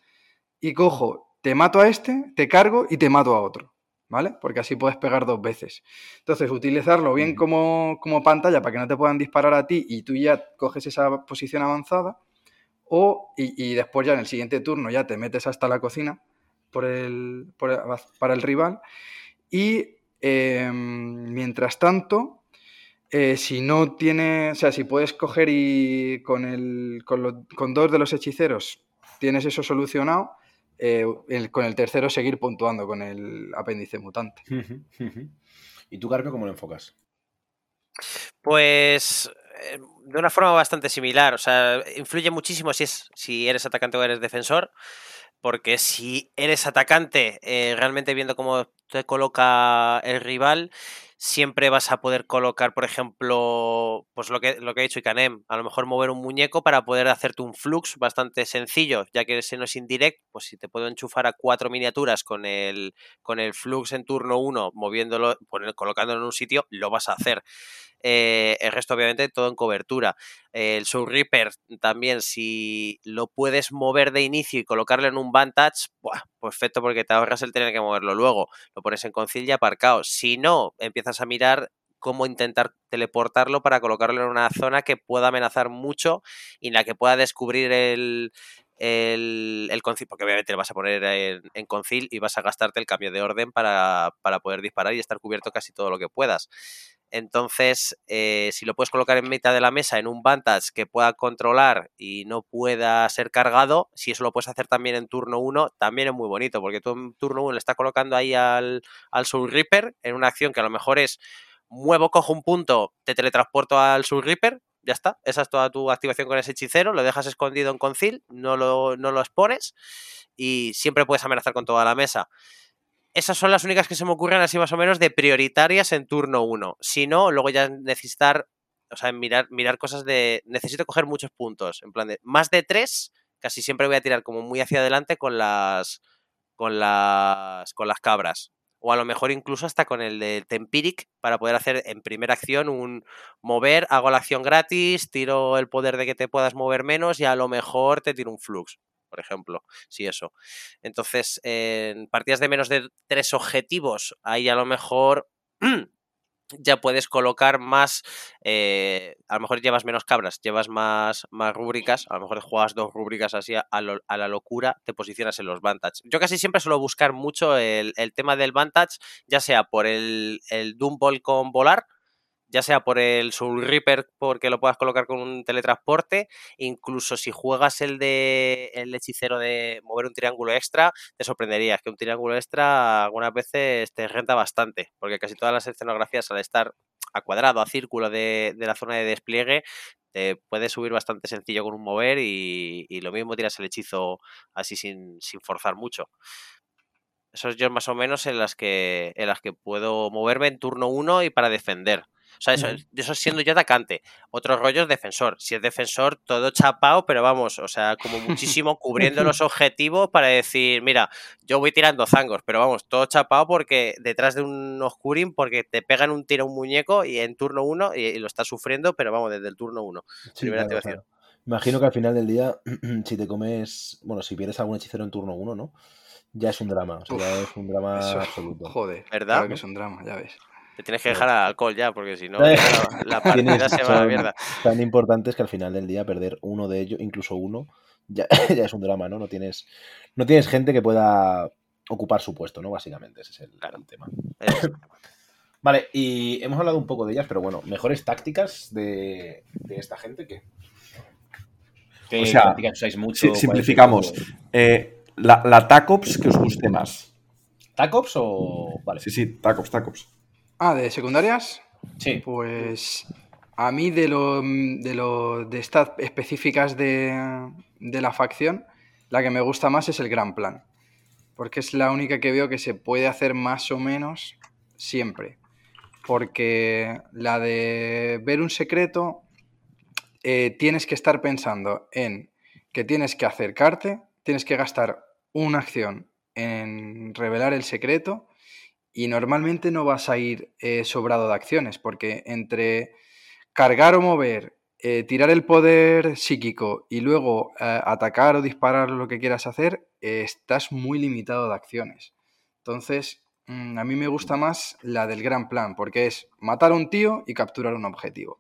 y cojo, te mato a este, te cargo y te mato a otro, ¿vale? Porque así puedes pegar dos veces. Entonces, utilizarlo bien como, como pantalla para que no te puedan disparar a ti y tú ya coges esa posición avanzada, o, y, y después ya en el siguiente turno ya te metes hasta la cocina por el, por el, para el rival, y eh, mientras tanto, eh, si no tiene, o sea, si puedes coger y con, el, con, lo, con dos de los hechiceros tienes eso solucionado, eh, el, con el tercero seguir puntuando con el apéndice mutante. ¿Y tú, Carpio, cómo lo enfocas? Pues eh, de una forma bastante similar, o sea, influye muchísimo si, es, si eres atacante o eres defensor, porque si eres atacante, eh, realmente viendo cómo te coloca el rival, siempre vas a poder colocar, por ejemplo, pues lo que, lo que ha dicho Icanem, a lo mejor mover un muñeco para poder hacerte un flux bastante sencillo, ya que ese no es indirect, pues si te puedo enchufar a cuatro miniaturas con el, con el flux en turno 1, moviéndolo, colocándolo en un sitio, lo vas a hacer. Eh, el resto, obviamente, todo en cobertura. El Soul Reaper también, si lo puedes mover de inicio y colocarlo en un Vantage, ¡buah! perfecto, porque te ahorras el tener que moverlo luego. Lo pones en concil y aparcado. Si no, empiezas a mirar cómo intentar teleportarlo para colocarlo en una zona que pueda amenazar mucho y en la que pueda descubrir el, el, el, concil, porque obviamente le vas a poner en, en, concil y vas a gastarte el cambio de orden para, para, poder disparar y estar cubierto casi todo lo que puedas. Entonces, eh, si lo puedes colocar en mitad de la mesa en un Vantage que pueda controlar y no pueda ser cargado, si eso lo puedes hacer también en turno 1, también es muy bonito, porque tú en turno 1 le estás colocando ahí al, al Soul Reaper en una acción que a lo mejor es muevo, cojo un punto, te teletransporto al Soul Reaper, ya está. Esa es toda tu activación con ese hechicero, lo dejas escondido en concil, no lo, no lo expones y siempre puedes amenazar con toda la mesa esas son las únicas que se me ocurren así más o menos de prioritarias en turno 1. Si no, luego ya necesitar, o sea, mirar, mirar cosas de, necesito coger muchos puntos, en plan de más de 3, casi siempre voy a tirar como muy hacia adelante con las, con las, con las cabras. O a lo mejor incluso hasta con el de Tempiric para poder hacer en primera acción un mover, hago la acción gratis, tiro el poder de que te puedas mover menos y a lo mejor te tiro un flux por ejemplo, si eso. Entonces, en partidas de menos de tres objetivos, ahí a lo mejor ya puedes colocar más, eh, a lo mejor llevas menos cabras, llevas más, más rúbricas, a lo mejor juegas dos rúbricas así a, la locura, te posicionas en los Vantage. Yo casi siempre suelo buscar mucho el, el tema del Vantage, ya sea por el, el Doom Ball con volar, ya sea por el Soul Reaper porque lo puedas colocar con un teletransporte, incluso si juegas el de el hechicero de mover un triángulo extra, te sorprenderías que un triángulo extra algunas veces te renta bastante, porque casi todas las escenografías al estar a cuadrado, a círculo de, la zona de despliegue, te puedes subir bastante sencillo con un mover y, y lo mismo tiras el hechizo así sin, sin forzar mucho. Esos yo más o menos en las que en las que puedo moverme en turno 1 y para defender. O sea, eso, eso siendo yo atacante. Otro rollo es defensor. Si es defensor, todo chapado, pero vamos, o sea, como muchísimo cubriendo los objetivos para decir, mira, yo voy tirando zangos, pero vamos, todo chapado porque detrás de un Oscurin, porque te pegan un tiro a un muñeco y en turno 1 y, y lo estás sufriendo, pero vamos, desde el turno 1. Sí, Primera claro, activación. claro. Imagino que al final del día, si te comes, bueno, si pierdes algún hechicero en turno 1, ¿no? Ya es un drama, o sea, ya es un drama Eso, absoluto. joder. ¿Verdad? Claro que es un drama, ya ves. Te tienes que dejar al alcohol ya, porque si no, la, la partida se va a la mierda. tan importantes que al final del día perder uno de ellos, incluso uno, ya, ya es un drama, ¿no? No tienes, no tienes gente que pueda ocupar su puesto, ¿no? Básicamente, ese es el, Claro. el tema. Es- Vale, y hemos hablado un poco de ellas, pero bueno, mejores tácticas de, de esta gente que. ¿Qué O sea, tácticas usáis mucho? si- ¿Cuál es simplificamos. Eh, la, la TACOPS que os guste más. ¿Tacops o.? Vale. Sí, sí, TACOPS, TACOPS. Ah, ¿de secundarias? Sí. Pues a mí de lo de, lo, de estas específicas de, de la facción, la que me gusta más es el gran plan. Porque es la única que veo que se puede hacer más o menos siempre. Porque la de ver un secreto, eh, tienes que estar pensando en que tienes que acercarte, tienes que gastar una acción en revelar el secreto y normalmente no vas a ir eh, sobrado de acciones, porque entre cargar o mover, eh, tirar el poder psíquico y luego eh, atacar o disparar lo que quieras hacer, estás muy limitado de acciones. Entonces, mm, a mí me gusta más la del gran plan, porque es matar a un tío y capturar un objetivo.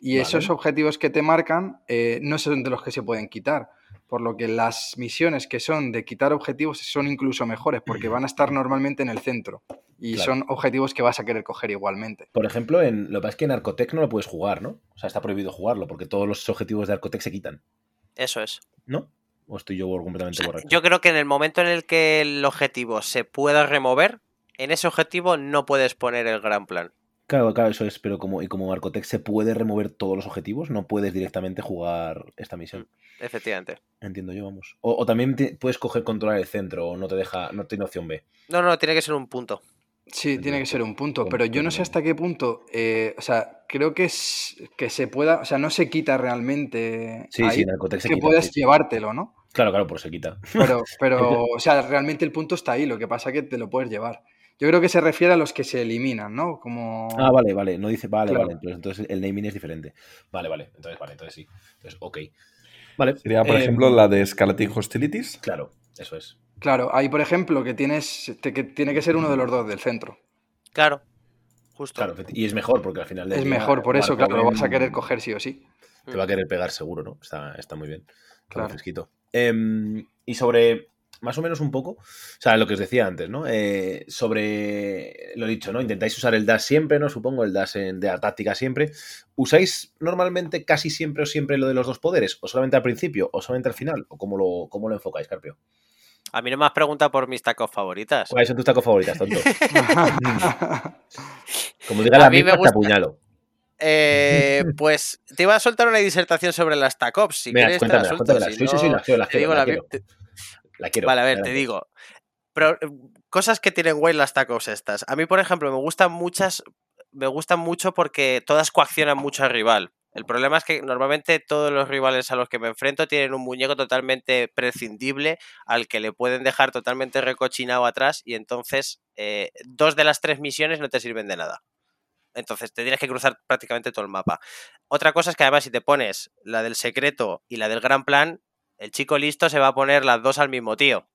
Y Vale. esos objetivos que te marcan eh, no son de los que se pueden quitar. Por lo que las misiones que son de quitar objetivos son incluso mejores, porque van a estar normalmente en el centro. Y Claro. son objetivos que vas a querer coger igualmente. Por ejemplo, en, lo que pasa es que en Arcotec no lo puedes jugar, ¿no? O sea, está prohibido jugarlo porque todos los objetivos de Arcotec se quitan, Eso es. ¿no? ¿O estoy yo completamente correcto? Yo creo que en el momento en el que el objetivo se pueda remover, en ese objetivo no puedes poner el gran plan. Claro, claro, eso es, pero como, y como Arcotec se puede remover todos los objetivos, no puedes directamente jugar esta misión. Efectivamente. Entiendo yo, vamos. O, o también te- puedes coger controlar el centro, o no te deja, no tiene opción B. No, no, tiene que ser un punto. Sí, tiene que ser un punto, pero yo no sé hasta qué punto, eh, o sea, creo que, es, que se pueda, o sea, no se quita realmente Sí, ahí, sí, en Arcotec se que quita. puedes sí, llevártelo, ¿no? Claro, claro, por se quita. Pero, pero, o sea, realmente el punto está ahí, lo que pasa es que te lo puedes llevar. Yo creo que se refiere a los que se eliminan, ¿no? Como... Ah, vale, vale. No dice, vale, Claro. vale. Entonces, entonces el naming es diferente. Vale, vale. Entonces, vale, entonces sí. Entonces, ok. Vale. Sería, por eh, ejemplo, la de Scarleting Hostilities. Claro, eso es. Claro, ahí, por ejemplo, que tienes, que tiene que ser uno de los dos del centro. Claro. Justo. Claro, y es mejor porque al final Es día, mejor, por eso, claro, lo vas a querer coger sí o sí. Te va a querer pegar seguro, ¿no? Está, está muy bien. Está muy Claro. fresquito. Em, y sobre, más o menos un poco, o sea, lo que os decía antes, ¿no? Eh, sobre, lo dicho, ¿no? Intentáis usar el dash siempre, ¿no? Supongo, el dash en- de la táctica siempre. ¿Usáis normalmente casi siempre o siempre lo de los dos poderes? ¿O solamente al principio? ¿O solamente al final? ¿O cómo lo, cómo lo enfocáis, Carpio? A mí no me has preguntado por mis tacos favoritas. ¿Cuáles son tus tacos favoritas, tonto? Como diga la misma, te apuñalo. Eh, pues te iba a soltar una disertación sobre las TACOPs. Si Venga, quieres, te la suelto. si Sí, sí, sí, no, las quiero, las la quiero. te- La quiero. Vale, a ver, te digo. Pero, cosas que tienen guay las tacos estas. A mí, por ejemplo, me gustan muchas. Me gustan mucho porque todas coaccionan mucho al rival. El problema es que normalmente todos los rivales a los que me enfrento tienen un muñeco totalmente prescindible al que le pueden dejar totalmente recochinado atrás y entonces eh, dos de las tres misiones no te sirven de nada. Entonces te tienes que cruzar prácticamente todo el mapa. Otra cosa es que además si te pones la del secreto y la del gran plan, el chico listo se va a poner las dos al mismo tío.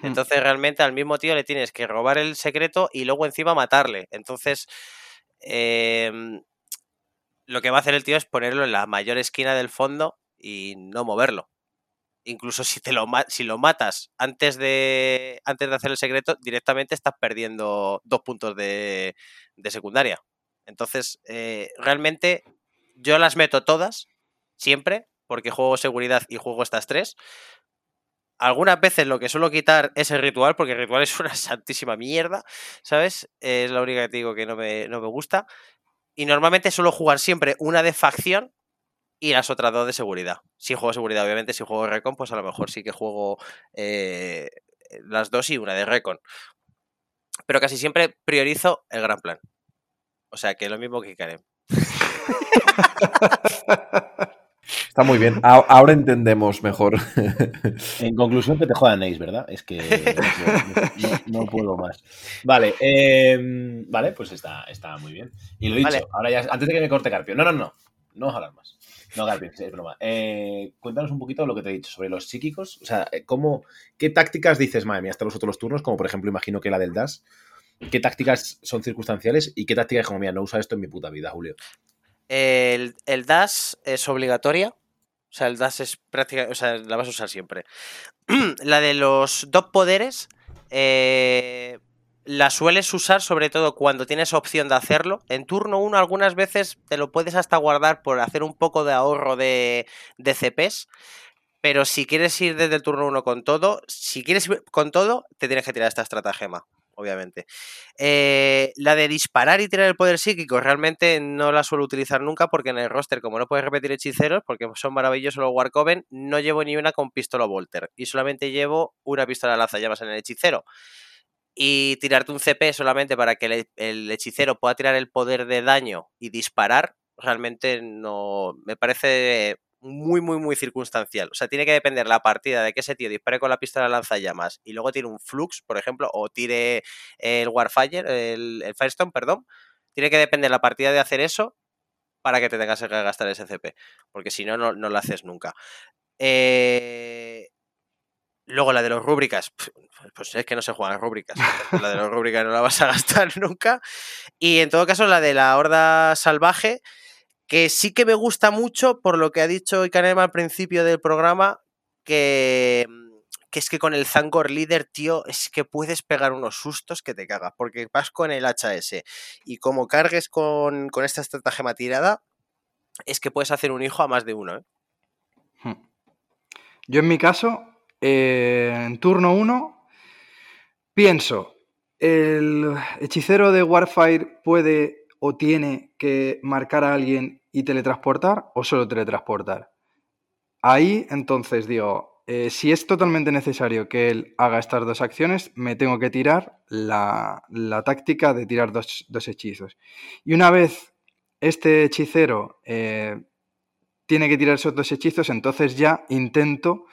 Hmm. Entonces realmente al mismo tío le tienes que robar el secreto y luego encima matarle. Entonces em, lo que va a hacer el tío es ponerlo en la mayor esquina del fondo y no moverlo. Incluso si, te lo, si lo matas antes de, antes de hacer el secreto, directamente estás perdiendo dos puntos de, secundaria. Entonces, eh, realmente yo las meto todas, siempre, porque juego seguridad y juego estas tres. Algunas veces lo que suelo quitar es el ritual, porque el ritual es una santísima mierda, ¿sabes? Es la única que te digo que no me, no me gusta. Y normalmente suelo jugar siempre una de facción y las otras dos de seguridad. Si juego seguridad, obviamente, si juego Recon, pues a lo mejor sí que juego eh, las dos y una de Recon. Pero casi siempre priorizo el gran plan. O sea que lo mismo que Karen. Está muy bien. Ahora entendemos mejor. En conclusión, que te jodan Ace, ¿verdad? Es que no, puedo más. Vale, em, vale, pues está, está muy bien. Y lo dicho, ahora ya, antes de que me corte Carpio. No, no, no. No vamos a hablar más. No, Carpio, es broma. Eh, cuéntanos un poquito lo que te he dicho sobre los psíquicos. O sea, ¿cómo, ¿qué tácticas dices, madre mía, hasta los otros turnos? Como por ejemplo, imagino que la del DAS. ¿Qué tácticas son circunstanciales y qué tácticas como, mía, no usa esto en mi puta vida, Julio? El, el DAS es obligatoria. O sea, el DAS es práctica, o sea, la vas a usar siempre. la de los dos poderes, eh, la sueles usar sobre todo cuando tienes opción de hacerlo. En turno 1 algunas veces te lo puedes hasta guardar por hacer un poco de ahorro de, de CPs. Pero si quieres ir desde el turno 1 con todo, si quieres ir con todo, te tienes que tirar esta estratagema obviamente. Eh, la de disparar y tirar el poder psíquico realmente no la suelo utilizar nunca porque en el roster, como no puedes repetir hechiceros, porque son maravillosos los Warcoven, no llevo ni una con pistola Volter y solamente llevo una pistola lanzallamas en el hechicero. Y tirarte un CP solamente para que el hechicero pueda tirar el poder de daño y disparar, realmente no me parece muy, muy, muy circunstancial. O sea, tiene que depender la partida de que ese tío dispare con la pistola lanzallamas y luego tiene un flux, por ejemplo, o tire el Warfire, el, Firestone, perdón. Tiene que depender la partida de hacer eso para que te tengas que gastar ese CP. Porque si no, no, lo haces nunca. Eh, luego la de los rúbricas, pues es que no se juegan rúbricas. La de los rúbricas no la vas a gastar nunca. Y en todo caso, la de la horda salvaje, que sí que me gusta mucho por lo que ha dicho Ikanema al principio del programa, que, mm, que es que con el Zangor Leader, tío, es que puedes pegar unos sustos que te cagas, porque vas con el HS y como cargues con, esta estratagema tirada, es que puedes hacer un hijo a más de uno. ¿eh? Hmm. Yo en mi caso, eh, en turno 1, pienso, el hechicero de Warfire puede o tiene que marcar a alguien y teletransportar o solo teletransportar. Ahí entonces digo, eh, si es totalmente necesario que él haga estas dos acciones, me tengo que tirar la, táctica de tirar dos, hechizos. Y una vez este hechicero eh, tiene que tirar esos dos hechizos, entonces ya intento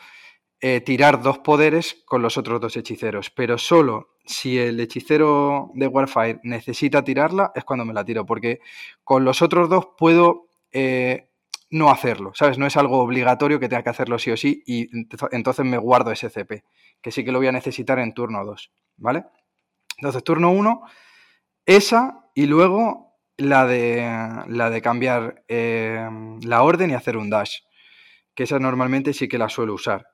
eh, tirar dos poderes con los otros dos hechiceros, pero solo si el hechicero de Warfire necesita tirarla es cuando me la tiro, porque con los otros dos puedo eh, no hacerlo, ¿sabes? No es algo obligatorio que tenga que hacerlo sí o sí y entonces me guardo ese CP, que sí que lo voy a necesitar en turno 2, ¿vale? Entonces, turno 1, esa y luego la de, la de cambiar eh, la orden y hacer un dash, que esa normalmente sí que la suelo usar.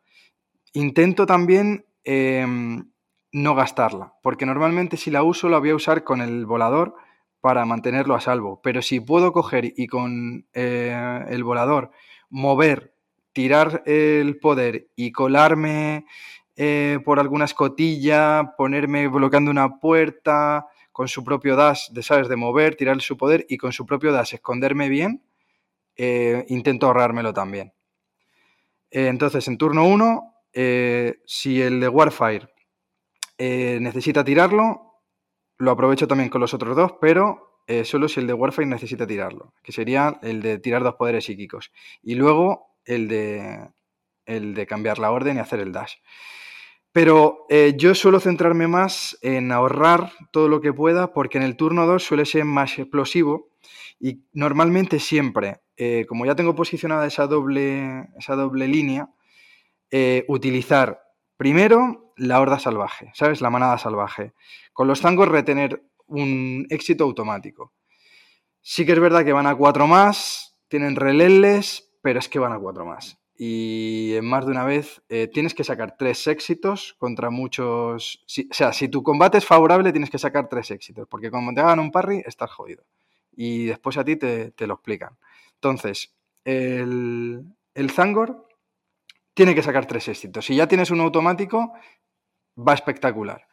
Intento también em, no gastarla, porque normalmente si la uso la voy a usar con el volador para mantenerlo a salvo. Pero si puedo coger y con eh, el volador mover, tirar el poder y colarme eh, por alguna escotilla, ponerme bloqueando una puerta con su propio dash, de, ¿sabes? De mover, tirar su poder y con su propio dash esconderme bien, eh, intento ahorrármelo también. entonces, en turno 1, si el de Warfire necesita tirarlo, lo aprovecho también con los otros dos, pero eh, solo si el de Warfare necesita tirarlo, que sería el de tirar dos poderes psíquicos. Y luego el de, el de cambiar la orden y hacer el dash. Pero eh, yo suelo centrarme más en ahorrar todo lo que pueda porque en el turno 2 suele ser más explosivo y normalmente siempre, eh, como ya tengo posicionada esa doble, esa doble línea, utilizar primero la horda salvaje, ¿sabes? La manada salvaje. Con los zangos retener un éxito automático. Sí que es verdad que van a cuatro más, tienen releles, pero es que van a cuatro más. Y más de una vez eh, tienes que sacar tres éxitos contra muchos... si- o sea, si tu combate es favorable, tienes que sacar tres éxitos, porque cuando te hagan un parry, estás jodido. Y después a ti te, te lo explican. Entonces, el, el Zangor tiene que sacar tres éxitos. Si ya tienes un automático, va espectacular.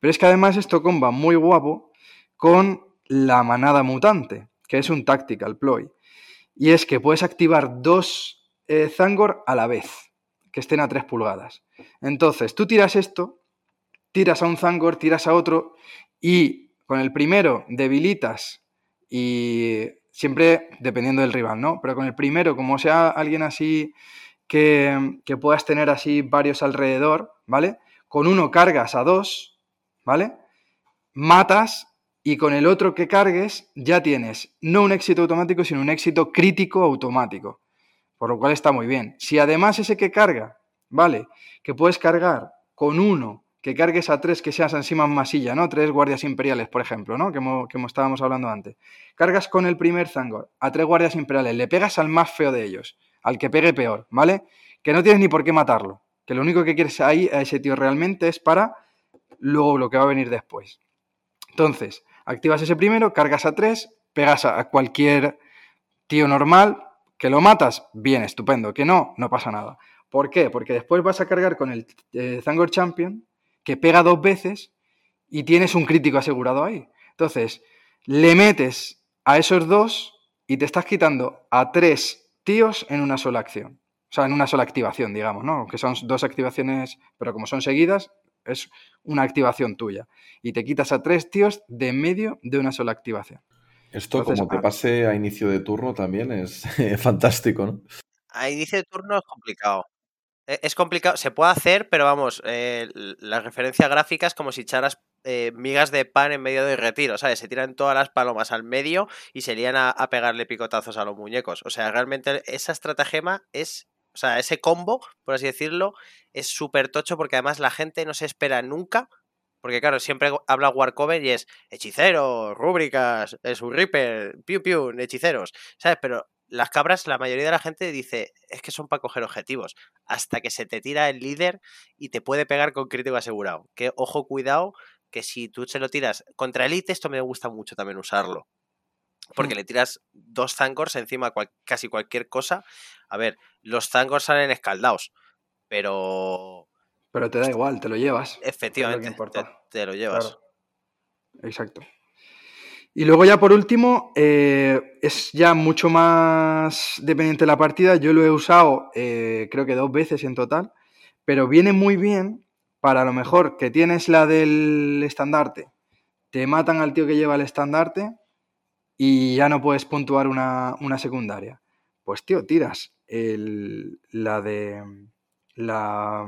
Pero es que además esto comba muy guapo con la manada mutante, que es un tactical ploy. Y es que puedes activar dos eh, Zangor a la vez, que estén a 3 pulgadas. Entonces, tú tiras esto, tiras a un Zangor, tiras a otro, y con el primero debilitas y siempre dependiendo del rival, ¿no? Pero con el primero, como sea alguien así que, que puedas tener así varios alrededor, ¿vale? Con uno cargas a dos, ¿vale? Matas y con el otro que cargues ya tienes no un éxito automático, sino un éxito crítico automático. Por lo cual está muy bien. Si además ese que carga, ¿vale? Que puedes cargar con uno, que cargues a tres que seas encima en masilla, ¿no? Tres guardias imperiales, por ejemplo, ¿no? Que, mo- que mo- estábamos hablando antes. Cargas con el primer Zangor a tres guardias imperiales, le pegas al más feo de ellos, al que pegue peor, ¿vale? Que no tienes ni por qué matarlo. Que lo único que quieres ahí a ese tío realmente es para luego lo que va a venir después. Entonces, activas ese primero, cargas a tres, pegas a cualquier tío normal, que lo matas, bien, estupendo. Que no, no pasa nada. ¿Por qué? Porque después vas a cargar con el eh, Zangor Champion, que pega dos veces y tienes un crítico asegurado ahí. Entonces, le metes a esos dos y te estás quitando a tres tíos en una sola acción. O sea, en una sola activación, digamos, ¿no? Que son dos activaciones, pero como son seguidas, es una activación tuya. Y te quitas a tres tíos de en medio de una sola activación. Esto, Entonces, como te ah. pase a inicio de turno, también es fantástico, ¿no? A inicio de turno es complicado. E- Es complicado, se puede hacer, pero vamos, eh, l- la referencia gráfica es como si echaras eh, migas de pan en medio del retiro, ¿sabes? Se tiran todas las palomas al medio y se lían a, a pegarle picotazos a los muñecos. O sea, realmente esa estratagema es, o sea, ese combo, por así decirlo, es súper tocho porque además la gente no se espera nunca. Porque claro, siempre habla Warcover y es hechicero, rúbricas, es un Reaper, piu piu, hechiceros, ¿sabes? Pero las cabras, la mayoría de la gente dice, es que son para coger objetivos hasta que se te tira el líder y te puede pegar con crítico asegurado. Que ojo, cuidado, que si tú se lo tiras contra Elite, esto me gusta mucho también usarlo. Porque le tiras dos Zangors encima de cual- casi cualquier cosa. A ver, los Zangors salen escaldados, pero Pero te da igual, te lo llevas. efectivamente te, te lo llevas. Claro. Exacto. Y luego ya por último, eh, es ya mucho más dependiente de la partida. Yo lo he usado eh, creo que dos veces en total, pero viene muy bien para lo mejor que tienes la del estandarte, te matan al tío que lleva el estandarte y ya no puedes puntuar una, una secundaria. Pues tío, tiras el- la de la,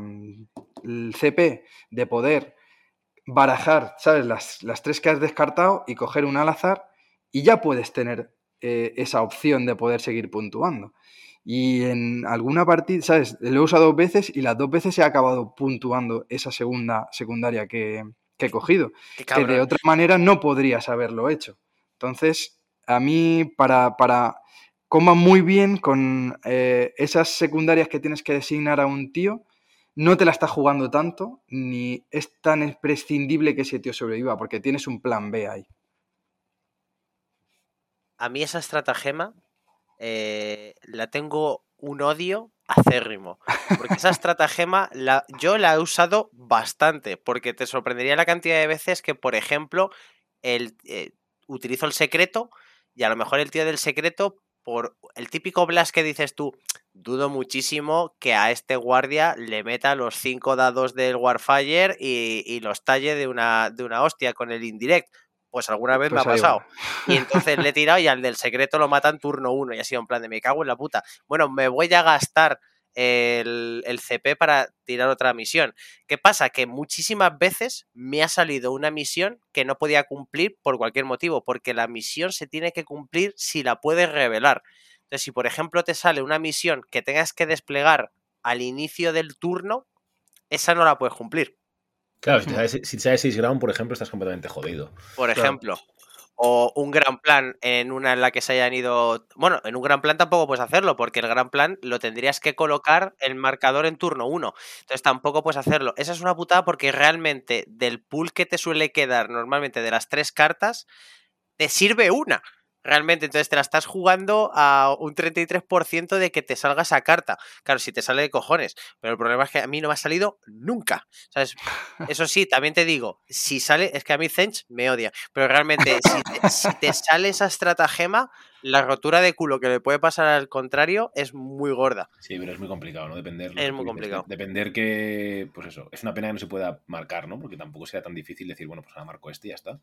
el CP de poder barajar, ¿sabes? Las, las tres que has descartado y coger una al azar y ya puedes tener eh, esa opción de poder seguir puntuando. Y en alguna partida, ¿sabes? Lo he usado dos veces y las dos veces he acabado puntuando esa segunda secundaria que, que he cogido. Que de otra manera no podrías haberlo hecho. Entonces, a mí, para, para coma muy bien con eh, esas secundarias que tienes que designar a un tío, no te la estás jugando tanto, ni es tan imprescindible que ese tío sobreviva, porque tienes un plan B ahí. A mí esa estratagema eh, la tengo un odio acérrimo. Porque esa estratagema la, yo la he usado bastante. Porque te sorprendería la cantidad de veces que, por ejemplo, el, eh, utilizo el secreto y a lo mejor el tío del secreto, por el típico blast que dices tú, dudo muchísimo que a este guardia le meta los cinco dados del Warfire y, y los talle de una, de una hostia con el indirect. Pues alguna vez Pues me ha ahí va. pasado. Y entonces le he tirado y al del secreto lo matan turno uno. Y ha sido en plan de me cago en la puta. Bueno, me voy a gastar el, el CP para tirar otra misión. ¿Qué pasa? Que muchísimas veces me ha salido una misión que no podía cumplir por cualquier motivo, porque la misión se tiene que cumplir si la puedes revelar. Entonces, si por ejemplo te sale una misión que tengas que desplegar al inicio del turno, esa no la puedes cumplir, Claro, si te sale, si te sale 6 ground, por ejemplo, estás completamente jodido. por Claro. O un gran plan en una en la que se hayan ido. Bueno, en un gran plan tampoco puedes hacerlo, porque el gran plan lo tendrías que colocar el marcador en turno 1. Entonces tampoco puedes hacerlo. Esa es una putada porque realmente del pool que te suele quedar normalmente de las tres cartas, te sirve una realmente. Entonces te la estás jugando a un 33% de que te salga esa carta. Claro, si te sale de cojones. Pero el problema es que a mí no me ha salido nunca. ¿Sabes? Eso sí, también te digo, si sale, es que a mí Zench me odia. Pero realmente, si te, si te sale esa estratagema, la rotura de culo que le puede pasar al contrario es muy gorda. Sí, pero es muy complicado, ¿no? Depender. Es que muy complicado. de- Depender que, pues eso, es una pena que no se pueda marcar, ¿no? Porque tampoco sea tan difícil decir, bueno, pues ahora marco este y ya está. Claro.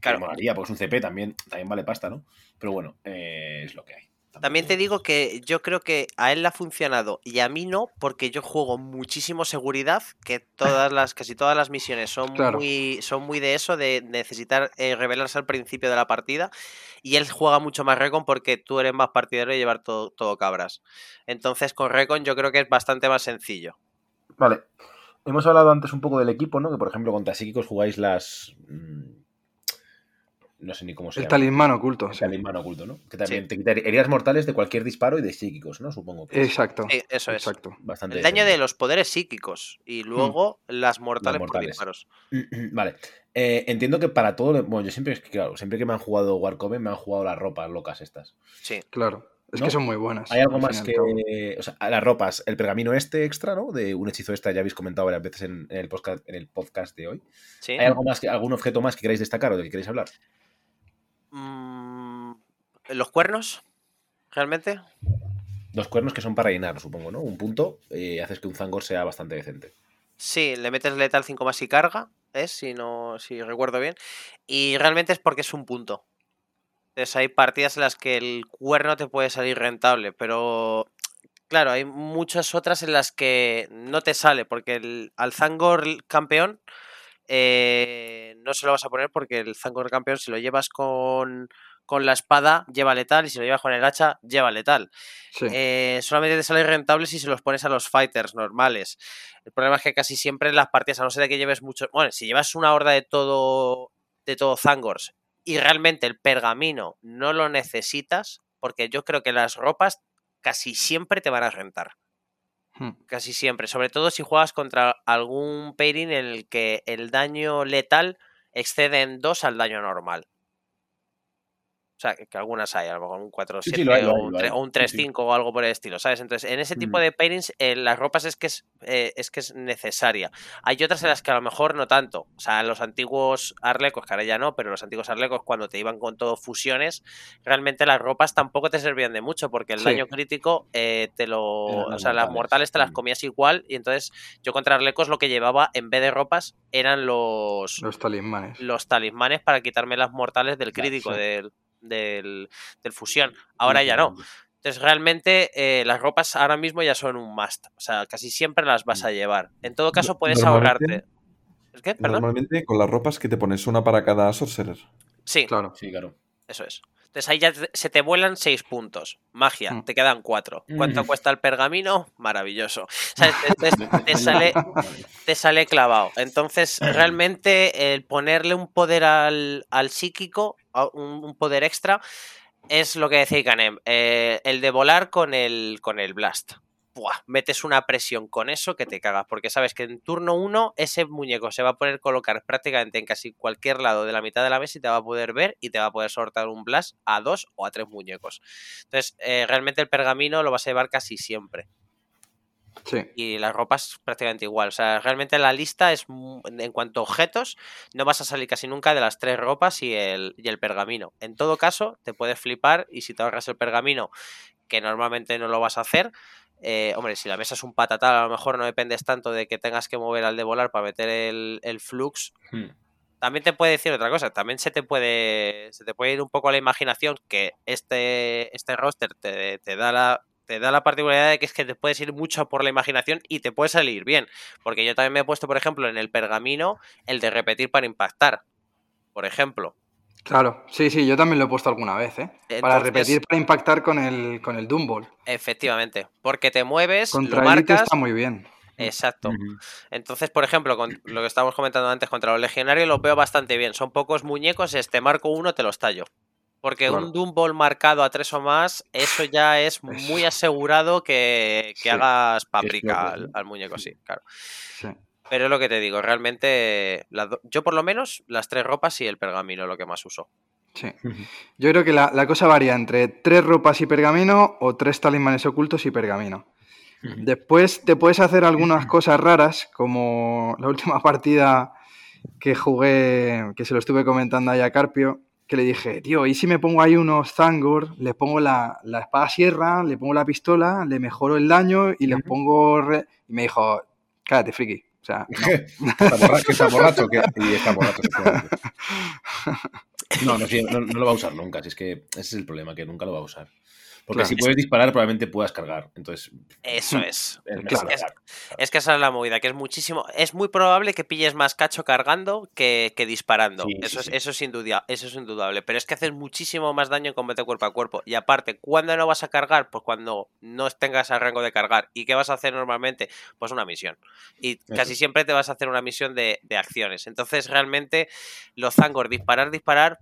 Claro. molaría, porque es un CP también, también vale pasta, ¿no? Pero bueno, eh, es lo que hay. También te digo que yo creo que a él le ha funcionado y a mí no, porque yo juego muchísimo seguridad, que todas las, casi todas las misiones son Claro. muy, son muy de eso, de necesitar eh, revelarse al principio de la partida. Y él juega mucho más Recon porque tú eres más partidario de llevar todo, todo cabras. Entonces con Recon yo creo que es bastante más sencillo. Vale. Hemos hablado antes un poco del equipo, ¿no? Que por ejemplo contra psíquicos jugáis las. Mm, No sé ni cómo se El llama. talismán oculto. El sí. talismán oculto, ¿no? Que también te quita heridas mortales de cualquier disparo y de psíquicos, ¿no? Supongo que es Exacto. Sí, eso es. Exacto. bastante. El daño de los poderes psíquicos y luego las mortales, por mortales. disparos. Vale. Eh, entiendo que para todo. Bueno, yo siempre, es que, claro, siempre que me han jugado Warcoven me han jugado las ropas locas estas. Sí. Claro. Es ¿No? que son muy buenas. Hay algo al más que. O sea, las ropas, el pergamino este extra, ¿no? De un hechizo extra, ya habéis comentado varias veces en, en el, podcast, en el podcast de hoy. sí. ¿Hay algo más que, algún objeto más que queráis destacar o del que queréis hablar? Mm, ¿Los cuernos? ¿Realmente? Dos cuernos que son para rellenar, supongo, ¿no? Un punto eh, haces que un Zangor sea bastante decente. Sí, le metes letal 5 más y carga, es, si no, si recuerdo bien. Y realmente es porque es un punto. Entonces hay partidas en las que el cuerno te puede salir rentable, pero claro, hay muchas otras en las que no te sale, porque el, al Zangor campeón eh, no se lo vas a poner porque el Zangor campeón si lo llevas con, con la espada lleva letal y si lo llevas con el hacha lleva letal. Sí. Eh, solamente te sale rentable si se los pones a los fighters normales. El problema es que casi siempre en las partidas, a no ser de que lleves mucho. Bueno, si llevas una horda de todo. de todo Zangors y realmente el pergamino no lo necesitas, porque yo creo que las ropas casi siempre te van a rentar. Hmm. Casi siempre. Sobre todo si juegas contra algún pairing en el que el daño letal excede en 2 al daño normal. O sea, que, algunas hay, a lo mejor un 4-7 Sí, sí, o, un lo tre- hay. o un Sí, sí. 3-5 o algo por el estilo, ¿sabes? Entonces, en ese tipo Mm. de pairings, eh, las ropas es que es, eh, es que es necesaria. Hay otras en las que a lo mejor no tanto. O sea, los antiguos Arlecos, que ahora ya no, pero los antiguos Arlecos, cuando te iban con todo fusiones, realmente las ropas tampoco te servían de mucho, porque el daño crítico eh, te lo. O sea, las mortales. te las Mm. comías igual, y entonces yo contra Arlecos lo que llevaba en vez de ropas eran los, Los talismanes. los talismanes para quitarme las mortales del crítico, del, del, del fusión. Ahora ya no. Entonces, realmente eh, las ropas ahora mismo ya son un must. O sea, casi siempre las vas a llevar. En todo caso, puedes ahorrarte. Perdón. Normalmente con las ropas que te pones una para cada sorcerer. Sí, Claro. Sí, claro. eso es. Entonces ahí ya se te vuelan seis puntos. Magia, Mm. te quedan cuatro. ¿Cuánto Mm. cuesta el pergamino? Maravilloso. Te sale, te sale clavado. Entonces, realmente el ponerle un poder al, al psíquico, un, poder extra, es lo que decía Ikanem. eh, el de volar con el, con el blast. Buah, metes una presión con eso que te cagas, porque sabes que en turno 1 ese muñeco se va a poder colocar prácticamente en casi cualquier lado de la mitad de la mesa y te va a poder ver y te va a poder sortar un blast a dos o a tres muñecos. Entonces, eh, realmente el pergamino lo vas a llevar casi siempre Sí. y las ropas prácticamente igual. O sea, realmente la lista es, en cuanto a objetos, no vas a salir casi nunca de las tres ropas y el, y el pergamino. En todo caso, te puedes flipar y si te ahorras el pergamino, que normalmente no lo vas a hacer, eh, hombre, si la mesa es un patatal, a lo mejor no dependes tanto de que tengas que mover al de volar para meter el, el flux. Hmm. También te puede decir otra cosa, también se te puede, se te puede ir un poco a la imaginación que este, este roster te, te da la, te da la particularidad de que es que te puedes ir mucho por la imaginación y te puede salir bien. Porque yo también me he puesto, por ejemplo, en el pergamino el de repetir para impactar. Por ejemplo. Claro. Sí, sí, yo también lo he puesto alguna vez, ¿eh? para repetir, para impactar con el, con el Doomball. Efectivamente. Porque te mueves, Contra lo marcas. está muy bien. Exacto. Entonces, por ejemplo, con lo que estábamos comentando antes contra los legionarios, lo veo bastante bien. Son pocos muñecos, este marco uno te los tallo. Porque Claro. un Doom Ball marcado a tres o más, eso ya es muy asegurado que, que Sí. hagas paprika al muñeco, sí, claro. Sí. Pero es lo que te digo, realmente, do- yo por lo menos las tres ropas y el pergamino lo que más uso. Sí. Yo creo que la, la cosa varía entre tres ropas y pergamino o tres talismanes ocultos y pergamino. Después te puedes hacer algunas cosas raras, como la última partida que jugué, que se lo estuve comentando ahí a Carpio, que le dije, tío, ¿y si me pongo ahí unos Zangor, le pongo la, la espada sierra, le pongo la pistola, le mejoro el daño y les pongo... re-?" Y me dijo, cállate, friki. O sea, no. ¿Está borracho? ¿Está borracho? ¿Qué? Y está borracho. No, no, sí, no, no lo va a usar nunca. Si es que ese es el problema, que nunca lo va a usar. Porque Claro. si puedes disparar, probablemente puedas cargar. Entonces, Eso es. es Claro. Es que esa es la movida, que es muchísimo. Es muy probable que pilles más cacho cargando que, que disparando. Sí, eso, sí, es, sí. eso, es indudia- eso es indudable. Pero es que haces muchísimo más daño en combate cuerpo a cuerpo. Y aparte, ¿cuándo no vas a cargar? Pues cuando no tengas el rango de cargar. ¿Y qué vas a hacer normalmente? Pues una misión. Y casi siempre te vas a hacer una misión de, de acciones. Entonces, realmente, los Zangor, disparar, disparar.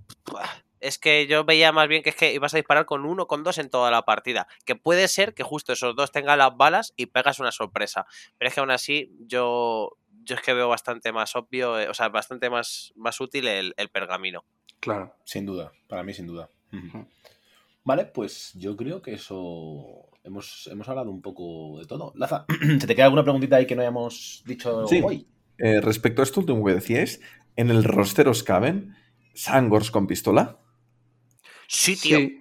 Es que yo veía más bien que es que ibas a disparar con uno, con dos en toda la partida. Que puede ser que justo esos dos tengan las balas y pegas una sorpresa. Pero es que aún así, yo, yo es que veo bastante más obvio, eh, o sea, bastante más, más útil el, el pergamino. claro. Sin duda, para mí sin duda. Vale, pues yo creo que eso hemos, hemos hablado un poco de todo. Laza, ¿se te queda alguna preguntita ahí que no hayamos dicho Sí. hoy? Eh, respecto a esto último que decíais, ¿en el roster os caben Sangors con pistola? Sí, tío. Sí,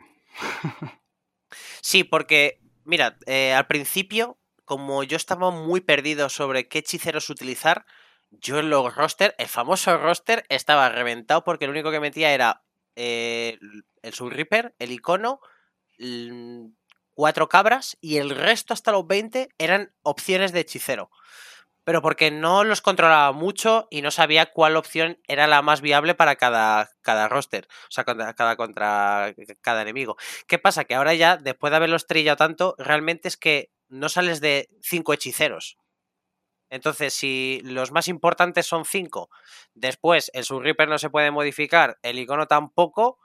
Sí. porque, mira, eh, al principio, como yo estaba muy perdido sobre qué hechiceros utilizar, yo en los roster, el famoso roster, estaba reventado porque lo único que metía era eh, el Soul Reaper, el icono, cuatro cabras y el resto hasta los 20 eran opciones de hechicero. Pero porque no los controlaba mucho y no sabía cuál opción era la más viable para cada, cada roster. O sea, contra, cada, contra cada enemigo. ¿Qué pasa? Que ahora ya, después de haberlos trillado tanto, realmente es que no sales de cinco hechiceros. Entonces, si los más importantes son cinco, después el Soul Reaper no se puede modificar, el icono tampoco,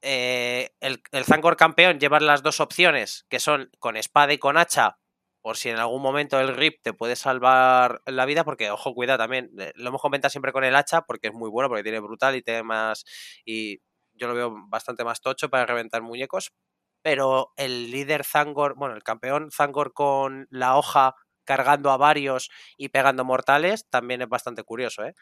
eh, el, el Zangor campeón lleva las dos opciones, que son con espada y con hacha, por si en algún momento el RIP te puede salvar la vida, porque, ojo, cuidado también, eh, lo hemos comentado siempre con el hacha, porque es muy bueno, porque tiene brutal y tiene más, y yo lo veo bastante más tocho para reventar muñecos, pero el líder Zangor, bueno, el campeón Zangor con la hoja cargando a varios y pegando mortales, también es bastante curioso, ¿eh?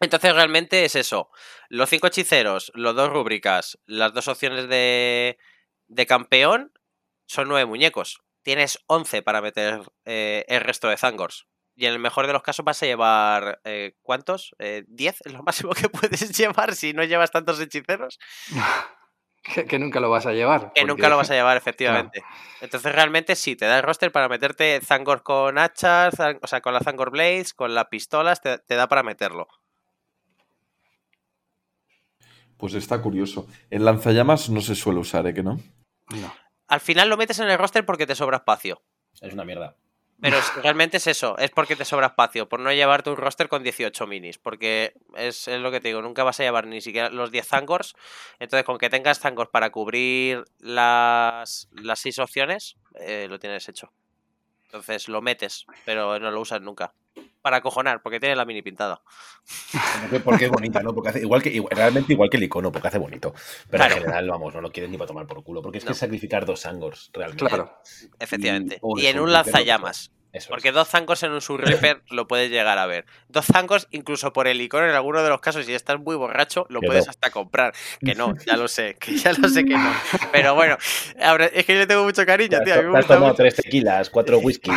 Entonces realmente es eso. Los cinco hechiceros, los dos rúbricas, las dos opciones de, de campeón son nueve muñecos. Tienes 11 para meter eh, el resto de Zangors. Y en el mejor de los casos vas a llevar, eh, ¿cuántos? Eh, ¿10 es lo máximo que puedes llevar si no llevas tantos hechiceros? Que, que nunca lo vas a llevar. Que porque- nunca lo vas a llevar, efectivamente. Entonces, realmente sí, te da el roster para meterte Zangor con hachas, Zang- o sea, con la Zangor Blades, con las pistolas, te, te da para meterlo. Pues está curioso. En lanzallamas no se suele usar, ¿eh? Que no. No. Al final lo metes en el roster porque te sobra espacio. Es una mierda. Pero es- realmente es eso, es porque te sobra espacio, por no llevarte un roster con 18 minis, porque es, es lo que te digo, nunca vas a llevar ni siquiera los 10 Zangors, entonces con que tengas Zangors para cubrir las, las 6 opciones, eh, lo tienes hecho. Entonces lo metes, pero no lo usas nunca. Para acojonar, porque tiene la mini pintada. Porque, porque es bonita, ¿no? Porque hace, igual que, igual- realmente igual que el icono, porque hace bonito. Pero Claro. en general, vamos, no lo quieres ni para tomar por culo. Porque es que No. sacrificar dos Sangors, realmente. Claro. Efectivamente. Y en un lanzallamas. Eso Porque es. dos zancos en un Soul Reaper lo puedes llegar a ver. Dos zancos, incluso por el icono, en alguno de los casos, si estás muy borracho, lo Que puedes no. hasta comprar. Que no, ya lo sé, que ya lo sé que no. Pero bueno, ahora, es que yo le tengo mucho cariño, tío. has, te tomado mucho. tres tequilas, cuatro whiskies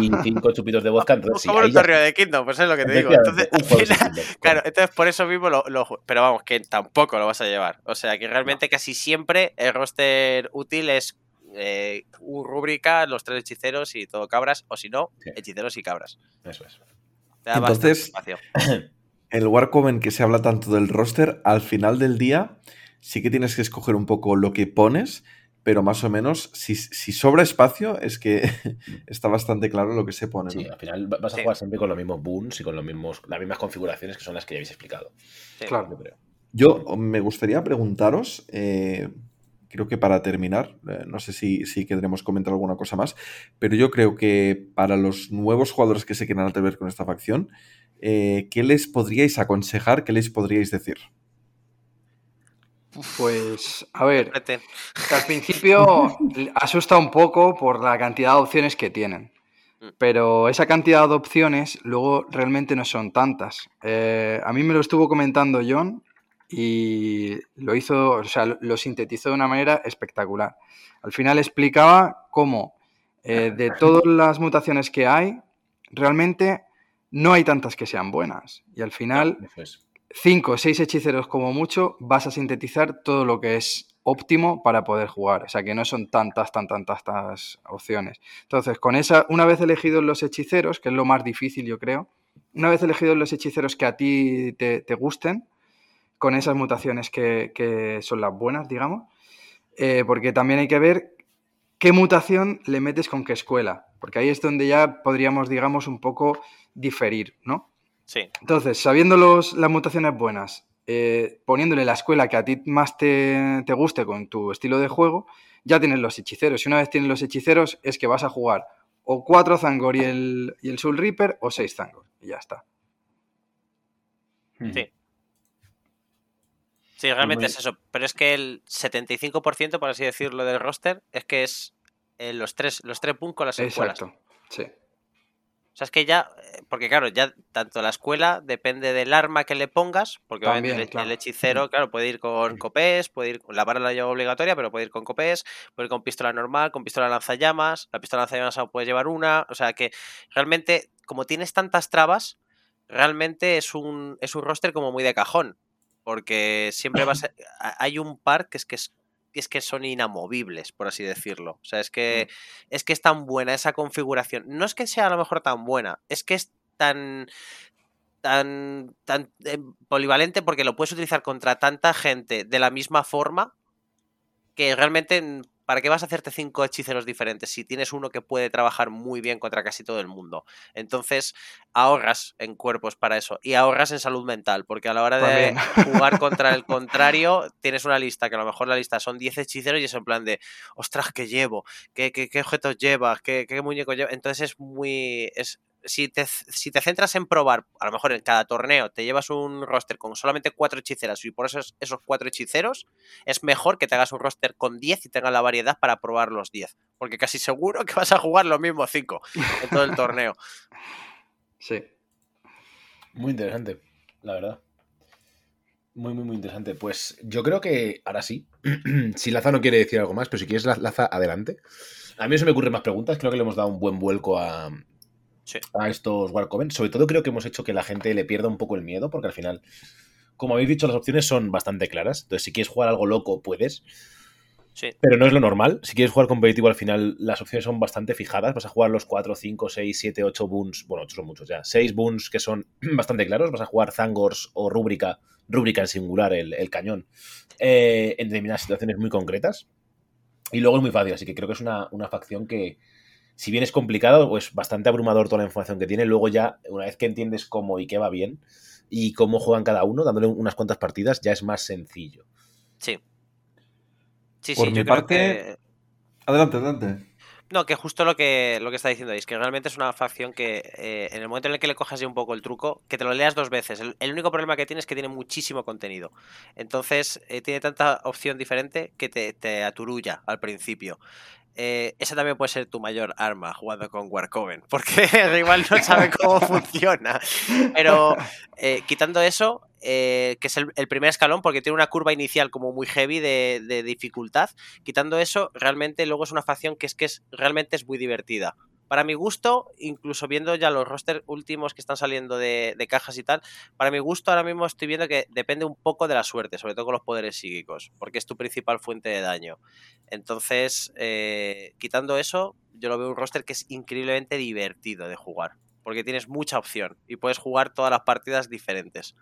y cinco chupitos de vodka. Entonces, sí, Como ahí el ya de Kingdom, pues es lo que te digo. Entonces, al final-. Claro, entonces por eso mismo lo, Pero vamos, que tampoco lo vas a llevar. O sea, que realmente casi siempre el roster útil es eh, un rúbrica, los tres hechiceros y todo cabras, o si no, Sí. hechiceros y cabras. Eso es. Te da Entonces- espacio. El Warcoven que se habla tanto del roster, al final del día sí que tienes que escoger un poco lo que pones, pero más o menos, si, si sobra espacio, es que está bastante claro lo que se pone. Sí, ¿no? al final va- vas a Sí. jugar siempre con los mismos boons y con los mismos, las mismas configuraciones que son las que ya habéis explicado. Sí. Claro. Yo creo. Yo me gustaría preguntaros, eh, creo que para terminar, eh, no sé si, si queremos comentar alguna cosa más, pero yo creo que para los nuevos jugadores que se quieran atrever con esta facción, eh, ¿qué les podríais aconsejar? ¿Qué les podríais decir? Pues, a ver, al principio asusta un poco por la cantidad de opciones que tienen. Mm. Pero esa cantidad de opciones luego realmente no son tantas. Eh, a mí me lo estuvo comentando John y lo hizo, o sea, lo- sintetizó de una manera espectacular. Al final explicaba cómo eh, de todas las mutaciones que hay, realmente no hay tantas que sean buenas. Y al final. Cinco o seis hechiceros como mucho, vas a sintetizar todo lo que es óptimo para poder jugar. O sea que no son tantas, tan, tantas, tantas opciones. Entonces, con esa, una vez elegidos los hechiceros, que es lo más difícil, yo creo, una vez elegidos los hechiceros que a ti te, te gusten, con esas mutaciones que, que son las buenas, digamos, eh, porque también hay que ver qué mutación le metes con qué escuela, porque ahí es donde ya podríamos, digamos, un poco diferir, ¿no? Sí. Entonces, sabiendo los, las mutaciones buenas, eh, poniéndole la escuela que a ti más te, te guste con tu estilo de juego, ya tienes los hechiceros. Y una vez tienes los hechiceros, es que vas a jugar o 4 Zangor y el, y el Soul Reaper o 6 Zangor. Y ya está. Sí. Sí, realmente muy- es eso. Pero es que el 75%, por así decirlo, del roster es que es eh, los tres, los tres puntos con las escuelas. Exacto. Sí. O sea, es que ya, eh, porque claro, ya tanto la escuela depende del arma que le pongas, porque obviamente el, claro. el hechicero, claro, puede ir con copés, puede ir con la vara la lleva obligatoria, pero puede ir con copés, puede ir con pistola normal, con pistola lanzallamas, la pistola lanzallamas solo puede llevar una, o sea que realmente, como tienes tantas trabas, realmente es un, es un roster como muy de cajón, porque siempre va a hay un par que es que es es que son inamovibles, por así decirlo. O sea, es que es que es tan buena esa configuración. No es que sea a lo mejor tan buena, es que es tan tan tan eh, polivalente porque lo puedes utilizar contra tanta gente de la misma forma que realmente mm, ¿para qué vas a hacerte cinco hechiceros diferentes si tienes uno que puede trabajar muy bien contra casi todo el mundo? Entonces ahorras en cuerpos para eso y ahorras en salud mental porque a la hora de También. jugar contra el contrario tienes una lista que a lo mejor la lista son 10 hechiceros y es en plan de ostras, ¿qué llevo? ¿Qué, qué, qué objetos llevas? ¿Qué, qué muñeco llevas? Entonces es muy... Es, si, te, si te centras en probar, a lo mejor en cada torneo te llevas un roster con solamente cuatro hechiceras y por eso es- esos cuatro hechiceros, es mejor que te hagas un roster con 10 y tengas la variedad para probar los 10. Porque casi seguro que vas a jugar los mismos 5 en todo el torneo. Sí. Muy interesante, la verdad. Muy, muy, muy interesante. Pues yo creo que ahora sí. si Laza no quiere decir algo más, pero si quieres, La- Laza, adelante. A mí se me ocurren más preguntas. Creo que le hemos dado un buen vuelco a, Sí. a estos Warcoven. Sobre todo creo que hemos hecho que la gente le pierda un poco el miedo, porque al final, como habéis dicho, las opciones son bastante claras. Entonces, si quieres jugar algo loco, puedes. Sí. Pero no es lo normal. Si quieres jugar competitivo, al final las opciones son bastante fijadas. Vas a jugar los 4, 5, 6, 7, 8 boons. Bueno, 8 son muchos ya. 6 boons que son bastante claros. Vas a jugar Zangors o Rúbrica. Rúbrica en singular, el, el cañón. eh, en determinadas situaciones muy concretas. Y luego es muy fácil. Así que creo que es una, una facción que, si bien es complicado, pues bastante abrumador toda la información que tiene. Luego ya, una vez que entiendes cómo y qué va bien y cómo juegan cada uno, dándole unas cuantas partidas, ya es más sencillo. Sí. Sí, Por sí, mi yo creo parte- que... Adelante, adelante. No, que justo lo que, lo que está diciendo ahí, es que realmente es una facción que eh, en el momento en el que le cojas ya un poco el truco, que te lo leas dos veces. El, el único problema que tiene es que tiene muchísimo contenido. Entonces, eh, tiene tanta opción diferente que te, te aturulla al principio. Eh, esa también puede ser tu mayor arma jugando con Warcoven, porque el rival no sabe cómo funciona. Pero eh, quitando eso, eh, que es el, el primer escalón, porque tiene una curva inicial como muy heavy de, de dificultad, quitando eso, realmente luego es una facción que es que es realmente es muy divertida. Para mi gusto, incluso viendo ya los rosters últimos que están saliendo de, de cajas y tal, para mi gusto ahora mismo estoy viendo que depende un poco de la suerte, sobre todo con los poderes psíquicos, porque es tu principal fuente de daño. Entonces, eh, quitando eso, yo lo veo un roster que es increíblemente divertido de jugar, porque tienes mucha opción y puedes jugar todas las partidas diferentes.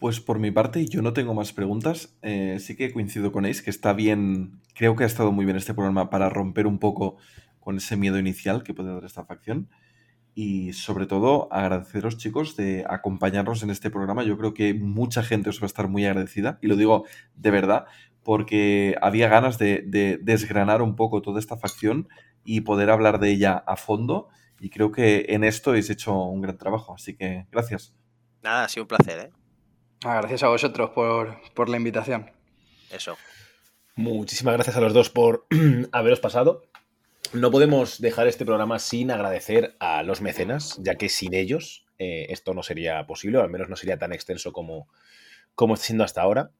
Pues por mi parte, yo no tengo más preguntas. Eh, sí que coincido con Ace, que está bien, creo que ha estado muy bien este programa para romper un poco con ese miedo inicial que puede dar esta facción. Y sobre todo, agradeceros, chicos, de acompañarnos en este programa. Yo creo que mucha gente os va a estar muy agradecida, y lo digo de verdad, porque había ganas de, de desgranar un poco toda esta facción y poder hablar de ella a fondo. Y creo que en esto habéis hecho un gran trabajo. Así que gracias. Nada, ha sido un placer, ¿eh? Ah, gracias a vosotros por, por la invitación. Eso. Muchísimas gracias a los dos por haberos pasado. No podemos dejar este programa sin agradecer a los mecenas, ya que sin ellos eh, esto no sería posible, o al menos no sería tan extenso como, como está siendo hasta ahora.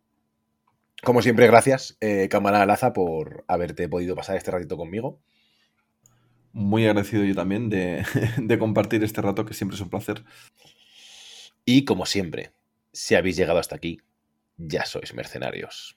Como siempre, gracias, eh, Cámara Laza, por haberte podido pasar este ratito conmigo. Muy agradecido yo también de, de compartir este rato, que siempre es un placer. Y como siempre, si habéis llegado hasta aquí, ya sois mercenarios.